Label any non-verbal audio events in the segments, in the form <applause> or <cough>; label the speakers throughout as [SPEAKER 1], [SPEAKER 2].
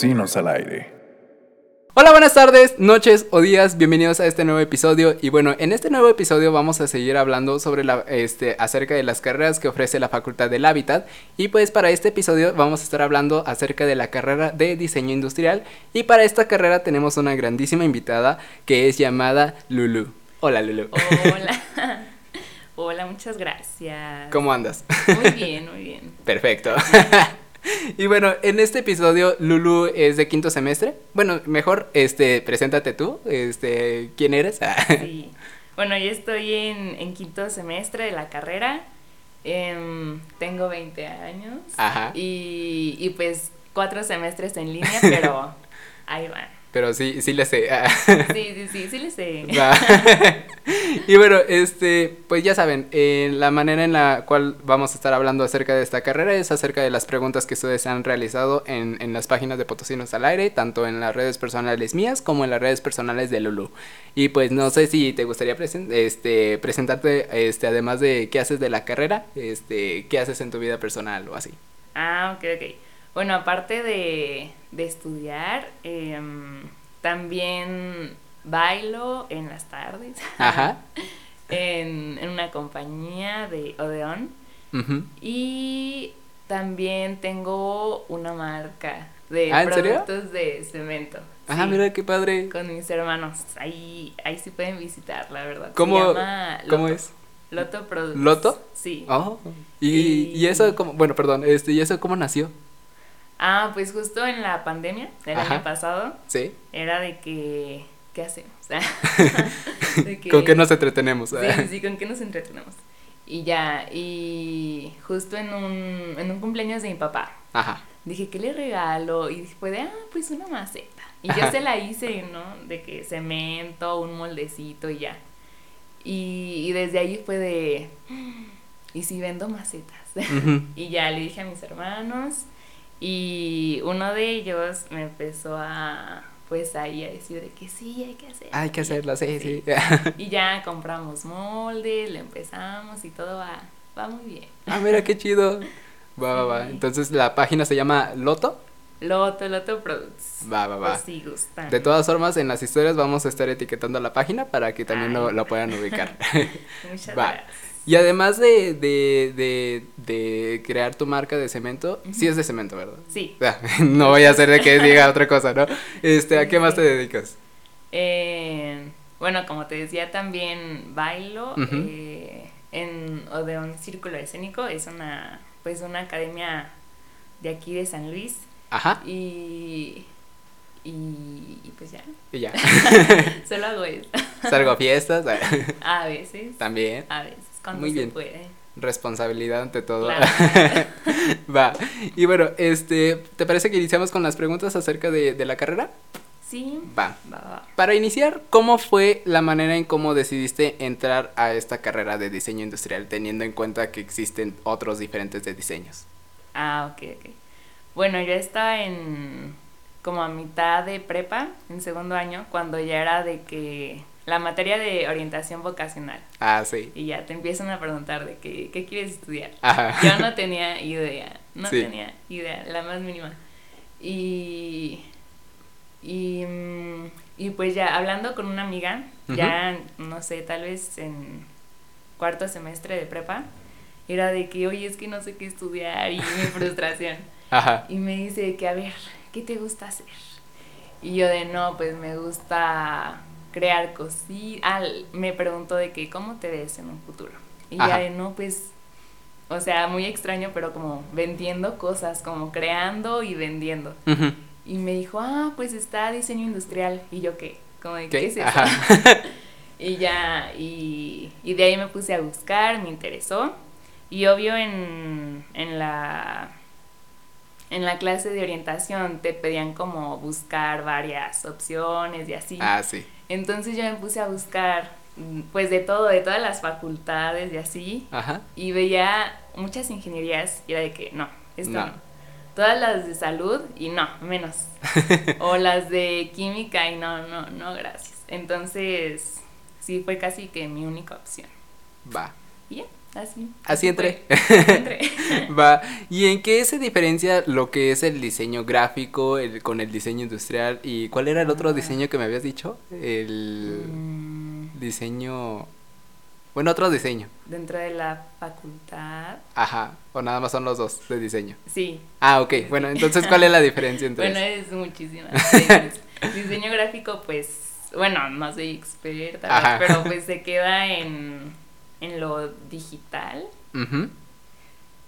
[SPEAKER 1] Al aire.
[SPEAKER 2] Hola, buenas tardes, noches o días, bienvenidos a este nuevo episodio. Y bueno, en este nuevo episodio vamos a seguir hablando sobre la, este, acerca de las carreras que ofrece la Facultad del Hábitat. Y pues para este episodio vamos a estar hablando acerca de la carrera de diseño industrial. Y para esta carrera tenemos una grandísima invitada que es llamada Lulu. Hola, Lulu.
[SPEAKER 3] Hola. <laughs> Hola, muchas gracias.
[SPEAKER 2] ¿Cómo andas?
[SPEAKER 3] Muy bien, muy bien. <laughs>
[SPEAKER 2] Perfecto. Y bueno, en este episodio Lulu es de quinto semestre. Bueno, mejor, este, preséntate tú, este, ¿quién eres? <laughs>
[SPEAKER 3] Sí. Bueno, yo estoy en, en quinto semestre de la carrera. Em, tengo 20 años.
[SPEAKER 2] Ajá.
[SPEAKER 3] Y, y pues cuatro semestres en línea, pero <laughs> ahí van.
[SPEAKER 2] Pero sí, sí le sé. <laughs>
[SPEAKER 3] Sí, sí, sí, sí le sé. <laughs>
[SPEAKER 2] Y bueno, este, pues ya saben, eh, la manera en la cual vamos a estar hablando acerca de esta carrera es acerca de las preguntas que ustedes han realizado en, en las páginas de Potosinos al aire, tanto en las redes personales mías como en las redes personales de Lulu. Y pues no sé si te gustaría presen- este, presentarte, este, además de qué haces de la carrera, este, qué haces en tu vida personal o así.
[SPEAKER 3] Ah, ok, ok. Bueno, aparte de, de estudiar, em, también bailo en las tardes.
[SPEAKER 2] Ajá. <laughs>
[SPEAKER 3] en, en una compañía de Odeón. Y también tengo una marca de
[SPEAKER 2] Ah,
[SPEAKER 3] productos de cemento.
[SPEAKER 2] Ah,
[SPEAKER 3] Sí,
[SPEAKER 2] mira qué padre.
[SPEAKER 3] Con mis hermanos. Ahí, ahí sí pueden visitar, la verdad. Se
[SPEAKER 2] ¿Cómo,
[SPEAKER 3] llama
[SPEAKER 2] ¿cómo
[SPEAKER 3] Loto.
[SPEAKER 2] es?
[SPEAKER 3] Loto Products.
[SPEAKER 2] ¿Loto?
[SPEAKER 3] Sí.
[SPEAKER 2] Oh. Y,
[SPEAKER 3] Y-
[SPEAKER 2] y eso, como, bueno, perdón, este, ¿y eso cómo nació?
[SPEAKER 3] Ah, pues justo en la pandemia del
[SPEAKER 2] Ajá.
[SPEAKER 3] año pasado
[SPEAKER 2] Sí.
[SPEAKER 3] era de que. ¿Qué hacemos? <laughs> De que-
[SPEAKER 2] ¿Con qué nos entretenemos?
[SPEAKER 3] Sí, sí, con qué nos entretenemos. Y ya, y justo en un, en un cumpleaños de mi papá,
[SPEAKER 2] Ajá.
[SPEAKER 3] dije, ¿qué le regalo? Y fue de, ah, pues una maceta. Y
[SPEAKER 2] Ajá.
[SPEAKER 3] yo se la hice, ¿no? De que cemento, un moldecito y ya. Y, y desde ahí fue de, "Mm, ¿y si vendo macetas? <laughs> Y ya le dije a mis hermanos y uno de ellos me empezó a, pues ahí a decir de que sí, hay que hacerlo.
[SPEAKER 2] Hay que hacerlo, sí, sí.
[SPEAKER 3] Y ya compramos moldes, le empezamos y todo va, va muy bien.
[SPEAKER 2] ah, mira qué chido. <laughs> Va, va, va. Entonces la página se llama Loto.
[SPEAKER 3] Loto, Loto Products.
[SPEAKER 2] Va, va, va.
[SPEAKER 3] Pues sí, gustan.
[SPEAKER 2] De todas formas, en las historias vamos a estar etiquetando la página para que también lo, lo puedan ubicar. <laughs>
[SPEAKER 3] Muchas
[SPEAKER 2] va.
[SPEAKER 3] gracias.
[SPEAKER 2] Y además de, de, de, de crear tu marca de cemento, sí es de cemento, ¿verdad?
[SPEAKER 3] Sí. <laughs>
[SPEAKER 2] No voy a hacer de que diga otra cosa, ¿no? Este, ¿a qué más te dedicas?
[SPEAKER 3] Eh, bueno, como te decía, también bailo
[SPEAKER 2] Ujú.
[SPEAKER 3] eh, en Odeón Círculo Escénico. Es una, pues, una academia de aquí de San Luis.
[SPEAKER 2] Ajá.
[SPEAKER 3] Y, y, y pues ya,
[SPEAKER 2] Y ya. <laughs>
[SPEAKER 3] solo hago eso. <laughs>
[SPEAKER 2] Salgo a fiestas.
[SPEAKER 3] A veces,
[SPEAKER 2] También.
[SPEAKER 3] a veces, cuando
[SPEAKER 2] Muy
[SPEAKER 3] se
[SPEAKER 2] bien.
[SPEAKER 3] puede.
[SPEAKER 2] Responsabilidad ante todo.
[SPEAKER 3] Claro. <laughs>
[SPEAKER 2] Va. Y bueno, este, ¿te parece que iniciamos con las preguntas acerca de, de la carrera?
[SPEAKER 3] Sí,
[SPEAKER 2] Va.
[SPEAKER 3] va, va.
[SPEAKER 2] Para iniciar, ¿cómo fue la manera en cómo decidiste entrar a esta carrera de diseño industrial, teniendo en cuenta que existen otros diferentes de diseños?
[SPEAKER 3] Ah, ok, ok. Bueno, yo estaba en como a mitad de prepa, en segundo año, cuando ya era de que la materia de orientación vocacional.
[SPEAKER 2] Ah, sí.
[SPEAKER 3] Y ya te empiezan a preguntar de que, qué quieres estudiar.
[SPEAKER 2] Ajá.
[SPEAKER 3] Yo no tenía idea, no
[SPEAKER 2] Sí.
[SPEAKER 3] tenía idea, la más mínima. Y, y, mm, y pues ya hablando con una amiga, ya no sé, tal vez en cuarto semestre de prepa, era de que, oye, es que no sé qué estudiar y mi <laughs> frustración.
[SPEAKER 2] Ajá.
[SPEAKER 3] Y me dice que, a ver, ¿qué te gusta hacer? Y yo de, no, pues me gusta crear cositas. Ah, me preguntó de que, ¿cómo te ves en un futuro? Y
[SPEAKER 2] Ajá.
[SPEAKER 3] ya de, no, pues, o sea, muy extraño, pero como vendiendo cosas, como creando y vendiendo. Y me dijo, ah, pues está diseño industrial. Y yo, ¿qué? Como de,
[SPEAKER 2] ¿Qué?
[SPEAKER 3] ¿qué, es eso?
[SPEAKER 2] Ajá. <laughs>
[SPEAKER 3] y ya, y, y de ahí me puse a buscar, me interesó. Y obvio en, en la en la clase de orientación te pedían como buscar varias opciones y así.
[SPEAKER 2] Ah, sí.
[SPEAKER 3] Entonces yo me puse a buscar mm, pues de todo, de todas las facultades y así.
[SPEAKER 2] Ajá.
[SPEAKER 3] Y veía muchas ingenierías y era de que no, esto
[SPEAKER 2] No.
[SPEAKER 3] no. Todas las de salud y no, menos. <laughs> o las de química y no, no, no, gracias. Entonces, sí, fue casi que mi única opción.
[SPEAKER 2] Va.
[SPEAKER 3] y ya, así.
[SPEAKER 2] Así entré. <laughs> Va. ¿Y en qué se diferencia lo que es el diseño gráfico el, con el diseño industrial? ¿Y cuál era el otro
[SPEAKER 3] Ah.
[SPEAKER 2] diseño que me habías dicho? El
[SPEAKER 3] Mm,
[SPEAKER 2] diseño... Bueno, otro diseño.
[SPEAKER 3] dentro de la facultad,
[SPEAKER 2] Ajá. O nada más son los dos de diseño.
[SPEAKER 3] sí.
[SPEAKER 2] Ah, ok. Bueno, entonces, ¿cuál es la diferencia entre
[SPEAKER 3] Bueno, es diferencias. <laughs> Diseño gráfico, pues, bueno, no soy experta,
[SPEAKER 2] Ajá.
[SPEAKER 3] pero pues se queda en, en lo digital.
[SPEAKER 2] Ujú.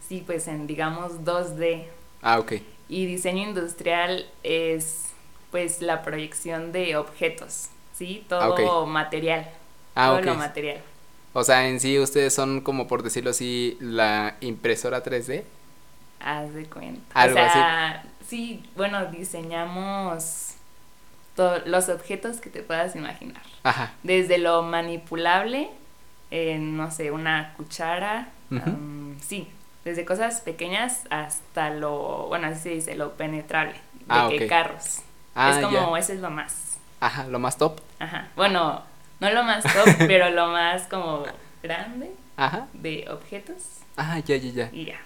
[SPEAKER 3] Sí, pues en, digamos, 2D.
[SPEAKER 2] Ah, ok.
[SPEAKER 3] Y diseño industrial es, pues, la proyección de objetos, ¿sí? Todo
[SPEAKER 2] Ah,
[SPEAKER 3] material.
[SPEAKER 2] Ah,
[SPEAKER 3] todo lo material.
[SPEAKER 2] O sea, en sí ustedes son como por decirlo así, la impresora 3D.
[SPEAKER 3] Haz de cuenta.
[SPEAKER 2] Algo
[SPEAKER 3] o sea, sí, bueno, diseñamos to- los objetos que te puedas imaginar.
[SPEAKER 2] Ajá.
[SPEAKER 3] Desde lo manipulable, eh, no sé, una cuchara, sí, desde cosas pequeñas hasta lo, bueno, así se dice, lo penetrable, de
[SPEAKER 2] Ah,
[SPEAKER 3] que carros.
[SPEAKER 2] Ah,
[SPEAKER 3] es como, eso es lo más,
[SPEAKER 2] Ajá, lo más top.
[SPEAKER 3] ajá, bueno, no lo más top, <laughs> pero lo más como grande
[SPEAKER 2] Ajá.
[SPEAKER 3] de objetos
[SPEAKER 2] Ah, ya, ya, ya.
[SPEAKER 3] y ya.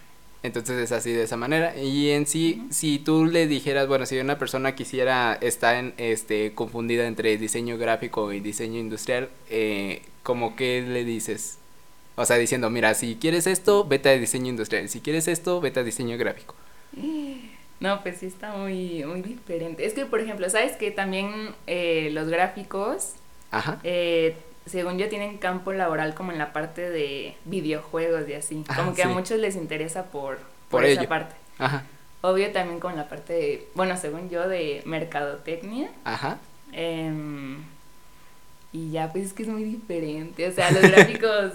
[SPEAKER 2] Entonces es así de esa manera. Y en sí, si tú le dijeras, bueno, si una persona quisiera estar en, este, confundida entre diseño gráfico y diseño industrial, eh, ¿como qué le dices? O sea, diciendo, mira, si quieres esto, vete a diseño industrial. Si quieres esto, vete a diseño gráfico. <gasps>
[SPEAKER 3] No, pues sí está muy, muy diferente. Es que, por ejemplo, ¿sabes que también eh, los gráficos
[SPEAKER 2] Ajá.
[SPEAKER 3] eh, según yo, tienen campo laboral como en la parte de videojuegos y así.
[SPEAKER 2] Ah,
[SPEAKER 3] Como que a muchos les interesa por,
[SPEAKER 2] Por
[SPEAKER 3] por esa
[SPEAKER 2] ello.
[SPEAKER 3] parte.
[SPEAKER 2] Ajá.
[SPEAKER 3] Obvio también con la parte de, bueno, según yo, de mercadotecnia.
[SPEAKER 2] Ajá.
[SPEAKER 3] em, y ya, pues es que es muy diferente. O sea, los gráficos...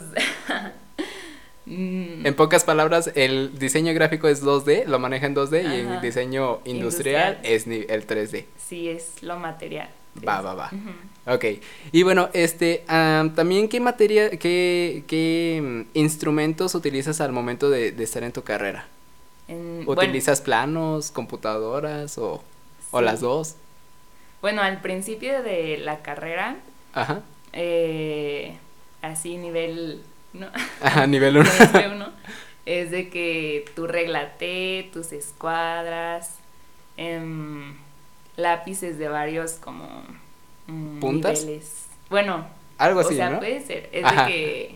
[SPEAKER 3] <laughs> mm,
[SPEAKER 2] En pocas palabras, el diseño gráfico es 2D, lo maneja en 2D, y el diseño industrial,
[SPEAKER 3] Industrial.
[SPEAKER 2] es el 3D.
[SPEAKER 3] sí, es lo material.
[SPEAKER 2] Va, va, va.
[SPEAKER 3] Ujú.
[SPEAKER 2] Ok, y bueno, este, am, también qué materia, qué, qué mm, instrumentos utilizas al momento de, de estar en tu carrera?
[SPEAKER 3] En- bueno,
[SPEAKER 2] ¿Utilizas planos, computadoras o, o las dos?
[SPEAKER 3] Bueno, al principio de la carrera,
[SPEAKER 2] Ajá,
[SPEAKER 3] eh, así nivel, ¿no? <laughs>
[SPEAKER 2] Ajá, nivel 1. <laughs>
[SPEAKER 3] Nivel uno, es de que tu regla T, tus escuadras, em, lápices de varios como
[SPEAKER 2] ¿Puntas?
[SPEAKER 3] niveles. Bueno,
[SPEAKER 2] Algo
[SPEAKER 3] o
[SPEAKER 2] así,
[SPEAKER 3] sea,
[SPEAKER 2] ¿no?
[SPEAKER 3] puede ser. Es
[SPEAKER 2] Ajá.
[SPEAKER 3] de que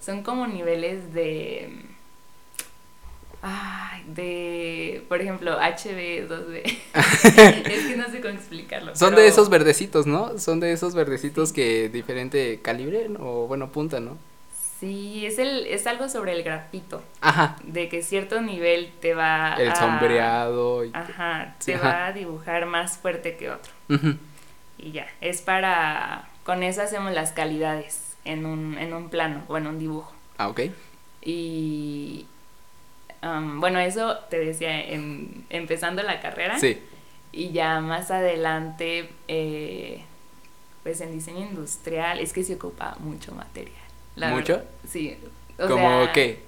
[SPEAKER 3] son como niveles de. Ay, de. Por ejemplo, HB, 2B. <laughs> es que no sé cómo explicarlo.
[SPEAKER 2] Son
[SPEAKER 3] pero-
[SPEAKER 2] de esos verdecitos, ¿no? Son de esos verdecitos que diferente calibre o bueno, punta, ¿no?
[SPEAKER 3] Sí, es, el, es algo sobre el grafito.
[SPEAKER 2] Ajá,
[SPEAKER 3] De que cierto nivel te va
[SPEAKER 2] el
[SPEAKER 3] a.
[SPEAKER 2] sombreado y...
[SPEAKER 3] Ajá,
[SPEAKER 2] Sí,
[SPEAKER 3] te
[SPEAKER 2] ajá.
[SPEAKER 3] va a dibujar más fuerte que otro.
[SPEAKER 2] Ujú.
[SPEAKER 3] Y ya, es para... Con eso hacemos las calidades en un, en un plano o en un dibujo.
[SPEAKER 2] Ah, ok.
[SPEAKER 3] Y... am, bueno, eso te decía en- empezando la carrera.
[SPEAKER 2] Sí,
[SPEAKER 3] Y ya más adelante, eh, pues en diseño industrial, es que se ocupa mucho material. la
[SPEAKER 2] ¿Mucho?
[SPEAKER 3] verdad. Sí. o
[SPEAKER 2] ¿como
[SPEAKER 3] sea,
[SPEAKER 2] qué?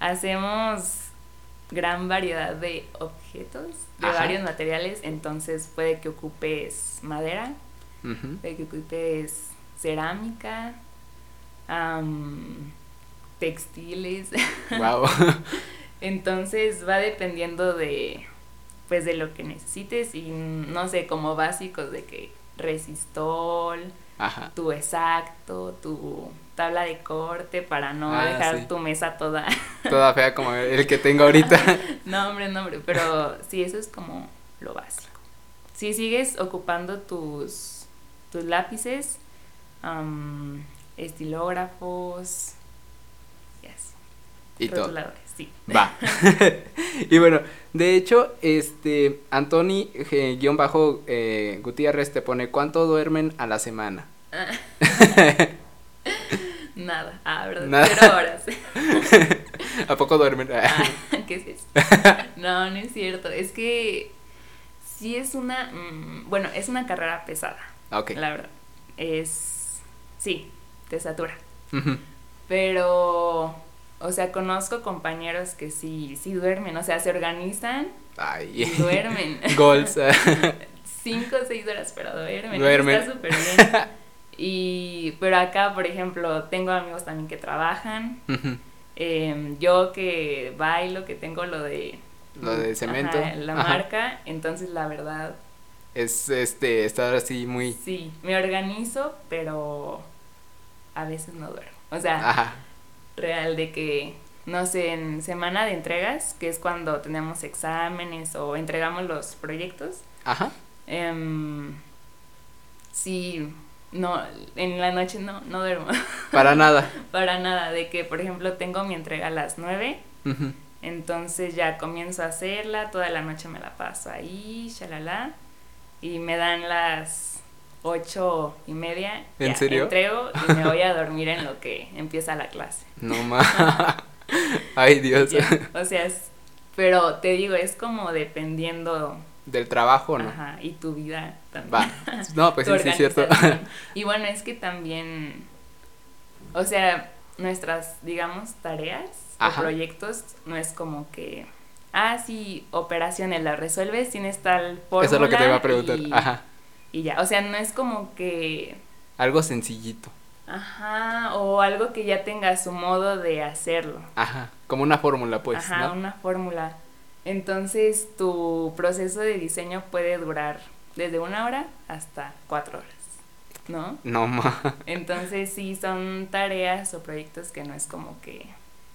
[SPEAKER 3] Hacemos gran variedad de objetos, de
[SPEAKER 2] Ajá.
[SPEAKER 3] varios materiales, entonces puede que ocupes madera,
[SPEAKER 2] Ujú.
[SPEAKER 3] puede que ocupes cerámica, textiles, <laughs>
[SPEAKER 2] Wow.
[SPEAKER 3] entonces va dependiendo de pues de lo que necesites y no sé, como básicos de que resistol,
[SPEAKER 2] Ajá.
[SPEAKER 3] tu exacto, tu tabla de corte para no
[SPEAKER 2] Ah,
[SPEAKER 3] dejar
[SPEAKER 2] sí.
[SPEAKER 3] tu mesa toda <laughs>
[SPEAKER 2] Toda fea como el que tengo ahorita. <laughs>
[SPEAKER 3] No, hombre, no, hombre, pero sí, eso es como lo básico. Si sigues ocupando tus, tus lápices, am, estilógrafos, y así,
[SPEAKER 2] y todo.
[SPEAKER 3] rotuladores, sí.
[SPEAKER 2] Va. <laughs> <laughs> y bueno, de hecho, este, Antoni, eh, guion bajo, eh, Gutiérrez te pone, ¿cuánto duermen a la semana? <laughs>
[SPEAKER 3] Nada, ah, ¿verdad?
[SPEAKER 2] Nada.
[SPEAKER 3] Cero horas.
[SPEAKER 2] ¿A poco duermen?
[SPEAKER 3] Ah, ¿Qué es eso? No, no es cierto. Es que sí es una, mm, bueno, es una carrera pesada,
[SPEAKER 2] ok.
[SPEAKER 3] la verdad. Es, sí, te satura. Pero, o sea, conozco compañeros que sí, sí duermen, o sea, se organizan y duermen. <laughs>
[SPEAKER 2] Goals. <laughs> <laughs>
[SPEAKER 3] Cinco o seis horas, pero duermen.
[SPEAKER 2] Duermen.
[SPEAKER 3] Está súper bien. Y, pero acá, por ejemplo, tengo amigos también que trabajan. Em, yo que bailo, que tengo lo de...
[SPEAKER 2] Lo de cemento.
[SPEAKER 3] la marca, entonces la verdad...
[SPEAKER 2] Es este, estar así muy...
[SPEAKER 3] Sí, me organizo, pero a veces no duermo. O sea, real de que, no sé, en semana de entregas, que es cuando tenemos exámenes o entregamos los proyectos.
[SPEAKER 2] Ajá.
[SPEAKER 3] Eh, sí, no, en la noche no, no duermo. <laughs>
[SPEAKER 2] Para nada.
[SPEAKER 3] Para nada, de que por ejemplo tengo mi entrega a las nueve, entonces ya comienzo a hacerla, toda la noche me la paso ahí, shalala, y me dan las ocho y media.
[SPEAKER 2] ¿En serio?
[SPEAKER 3] Entrego y me voy a dormir en lo que empieza la clase.
[SPEAKER 2] No más. <laughs> Ay Dios.
[SPEAKER 3] o sea, pero te digo, es como dependiendo
[SPEAKER 2] del trabajo, ¿no?
[SPEAKER 3] Ajá, y tu vida también.
[SPEAKER 2] Va. No, pues sí, sí, <laughs> es cierto. <laughs>
[SPEAKER 3] y bueno, es que también, o sea, nuestras, digamos, tareas o proyectos no es como que, ah, sí, operaciones las resuelves, tienes tal fórmula.
[SPEAKER 2] Eso es lo que te iba a preguntar. Ajá.
[SPEAKER 3] Y ya, o sea, no es como que...
[SPEAKER 2] Algo sencillito.
[SPEAKER 3] Ajá, o algo que ya tenga su modo de hacerlo.
[SPEAKER 2] Ajá, como una fórmula, pues.
[SPEAKER 3] Ajá, una fórmula. Entonces tu proceso de diseño puede durar desde una hora hasta cuatro horas, ¿no?
[SPEAKER 2] No más. <laughs>
[SPEAKER 3] Entonces sí son tareas o proyectos que no es como que...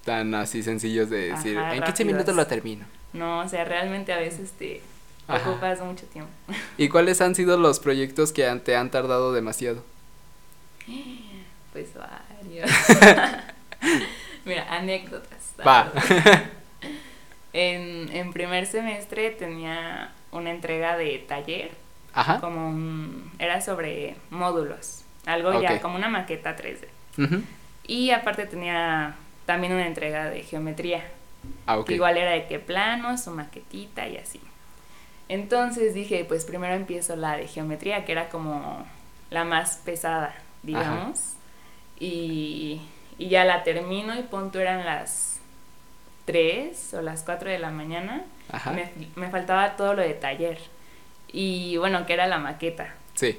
[SPEAKER 2] Tan así sencillos de decir, en 15 minutos lo termino.
[SPEAKER 3] No, o sea, realmente a veces te ocupas mucho tiempo. <laughs>
[SPEAKER 2] ¿Y cuáles han sido los proyectos que te han tardado demasiado?
[SPEAKER 3] Pues varios. <laughs> Mira, anécdotas.
[SPEAKER 2] Va. <laughs>
[SPEAKER 3] En, en primer semestre tenía una entrega de taller.
[SPEAKER 2] Ajá.
[SPEAKER 3] Como un, era sobre módulos. Algo ya como una maqueta 3D. Y aparte tenía también una entrega de geometría.
[SPEAKER 2] Ah, okay.
[SPEAKER 3] Igual era de qué planos, su maquetita y así. Entonces dije, pues primero empiezo la de geometría, que era como la más pesada, digamos. Y, y, ya la termino y punto eran las 3 o las 4 de la mañana, me, me, faltaba todo lo de taller. Y bueno, que era la maqueta.
[SPEAKER 2] Sí.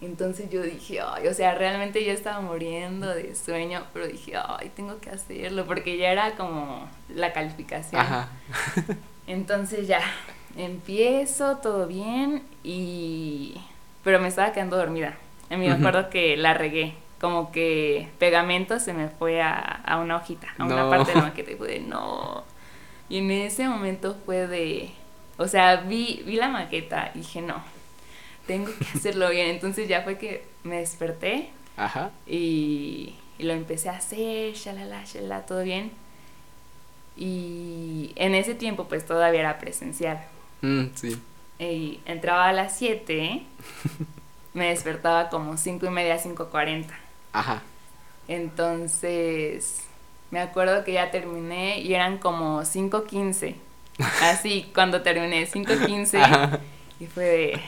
[SPEAKER 3] Entonces yo dije, ay, o sea, realmente yo estaba muriendo de sueño, pero dije, ay, tengo que hacerlo, porque ya era como la calificación.
[SPEAKER 2] Ajá. <laughs>
[SPEAKER 3] Entonces ya, empiezo, todo bien, y... Pero me estaba quedando dormida. Y me acuerdo que la regué como que pegamento se me fue a, a una hojita, a una parte de la <laughs> maqueta y fue de no. Y en ese momento fue de, o sea, vi, vi la maqueta y dije no, tengo que <laughs> hacerlo bien. Entonces ya fue que me desperté
[SPEAKER 2] Ajá.
[SPEAKER 3] Y, y lo empecé a hacer, shalala, shalala, todo bien. Y en ese tiempo pues todavía era presencial.
[SPEAKER 2] Mm, sí.
[SPEAKER 3] Y entraba a las 7, <laughs> me despertaba como 5 y media, 5.40.
[SPEAKER 2] Ajá.
[SPEAKER 3] Entonces, me acuerdo que ya terminé y eran como 5.15. <laughs> Así, cuando terminé, 5.15. Y fue de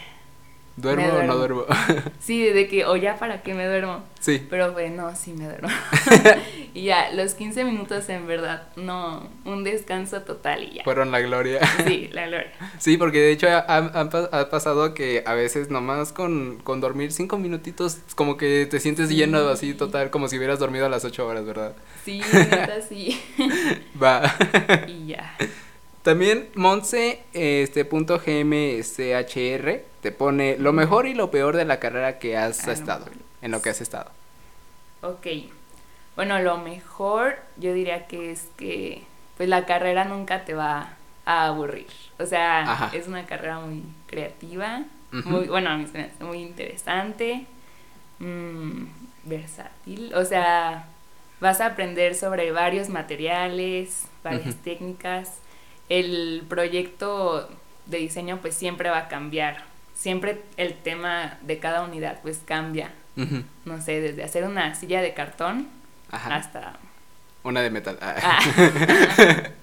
[SPEAKER 2] ¿Duermo, o no duermo? <laughs>
[SPEAKER 3] sí, de que, o ya para qué me duermo.
[SPEAKER 2] Sí.
[SPEAKER 3] Pero bueno, sí me duermo. <laughs> <laughs> y ya, los 15 minutos en verdad, no, un descanso total y ya.
[SPEAKER 2] Fueron la gloria.
[SPEAKER 3] sí, la gloria.
[SPEAKER 2] Sí, porque de hecho ha, pasado que a veces nomás con, con dormir 5 minutitos, como que te sientes lleno así total, como si hubieras dormido a las 8 horas, ¿verdad?
[SPEAKER 3] Sí, neta, sí.
[SPEAKER 2] Va.
[SPEAKER 3] y ya.
[SPEAKER 2] También Monse, este punto GMCHR, te pone lo mejor y lo peor de la carrera que has ah, estado, en lo que has estado.
[SPEAKER 3] Ok. Bueno, lo mejor yo diría que es que pues la carrera nunca te va a aburrir. O sea, es una carrera muy creativa, muy, bueno, a mí me muy interesante, mmm, versátil. O sea, vas a aprender sobre varios materiales, varias técnicas el proyecto de diseño pues siempre va a cambiar. Siempre el tema de cada unidad pues cambia. No sé, desde hacer una silla de cartón hasta...
[SPEAKER 2] Una de metal. Ah.
[SPEAKER 3] Ah. <laughs>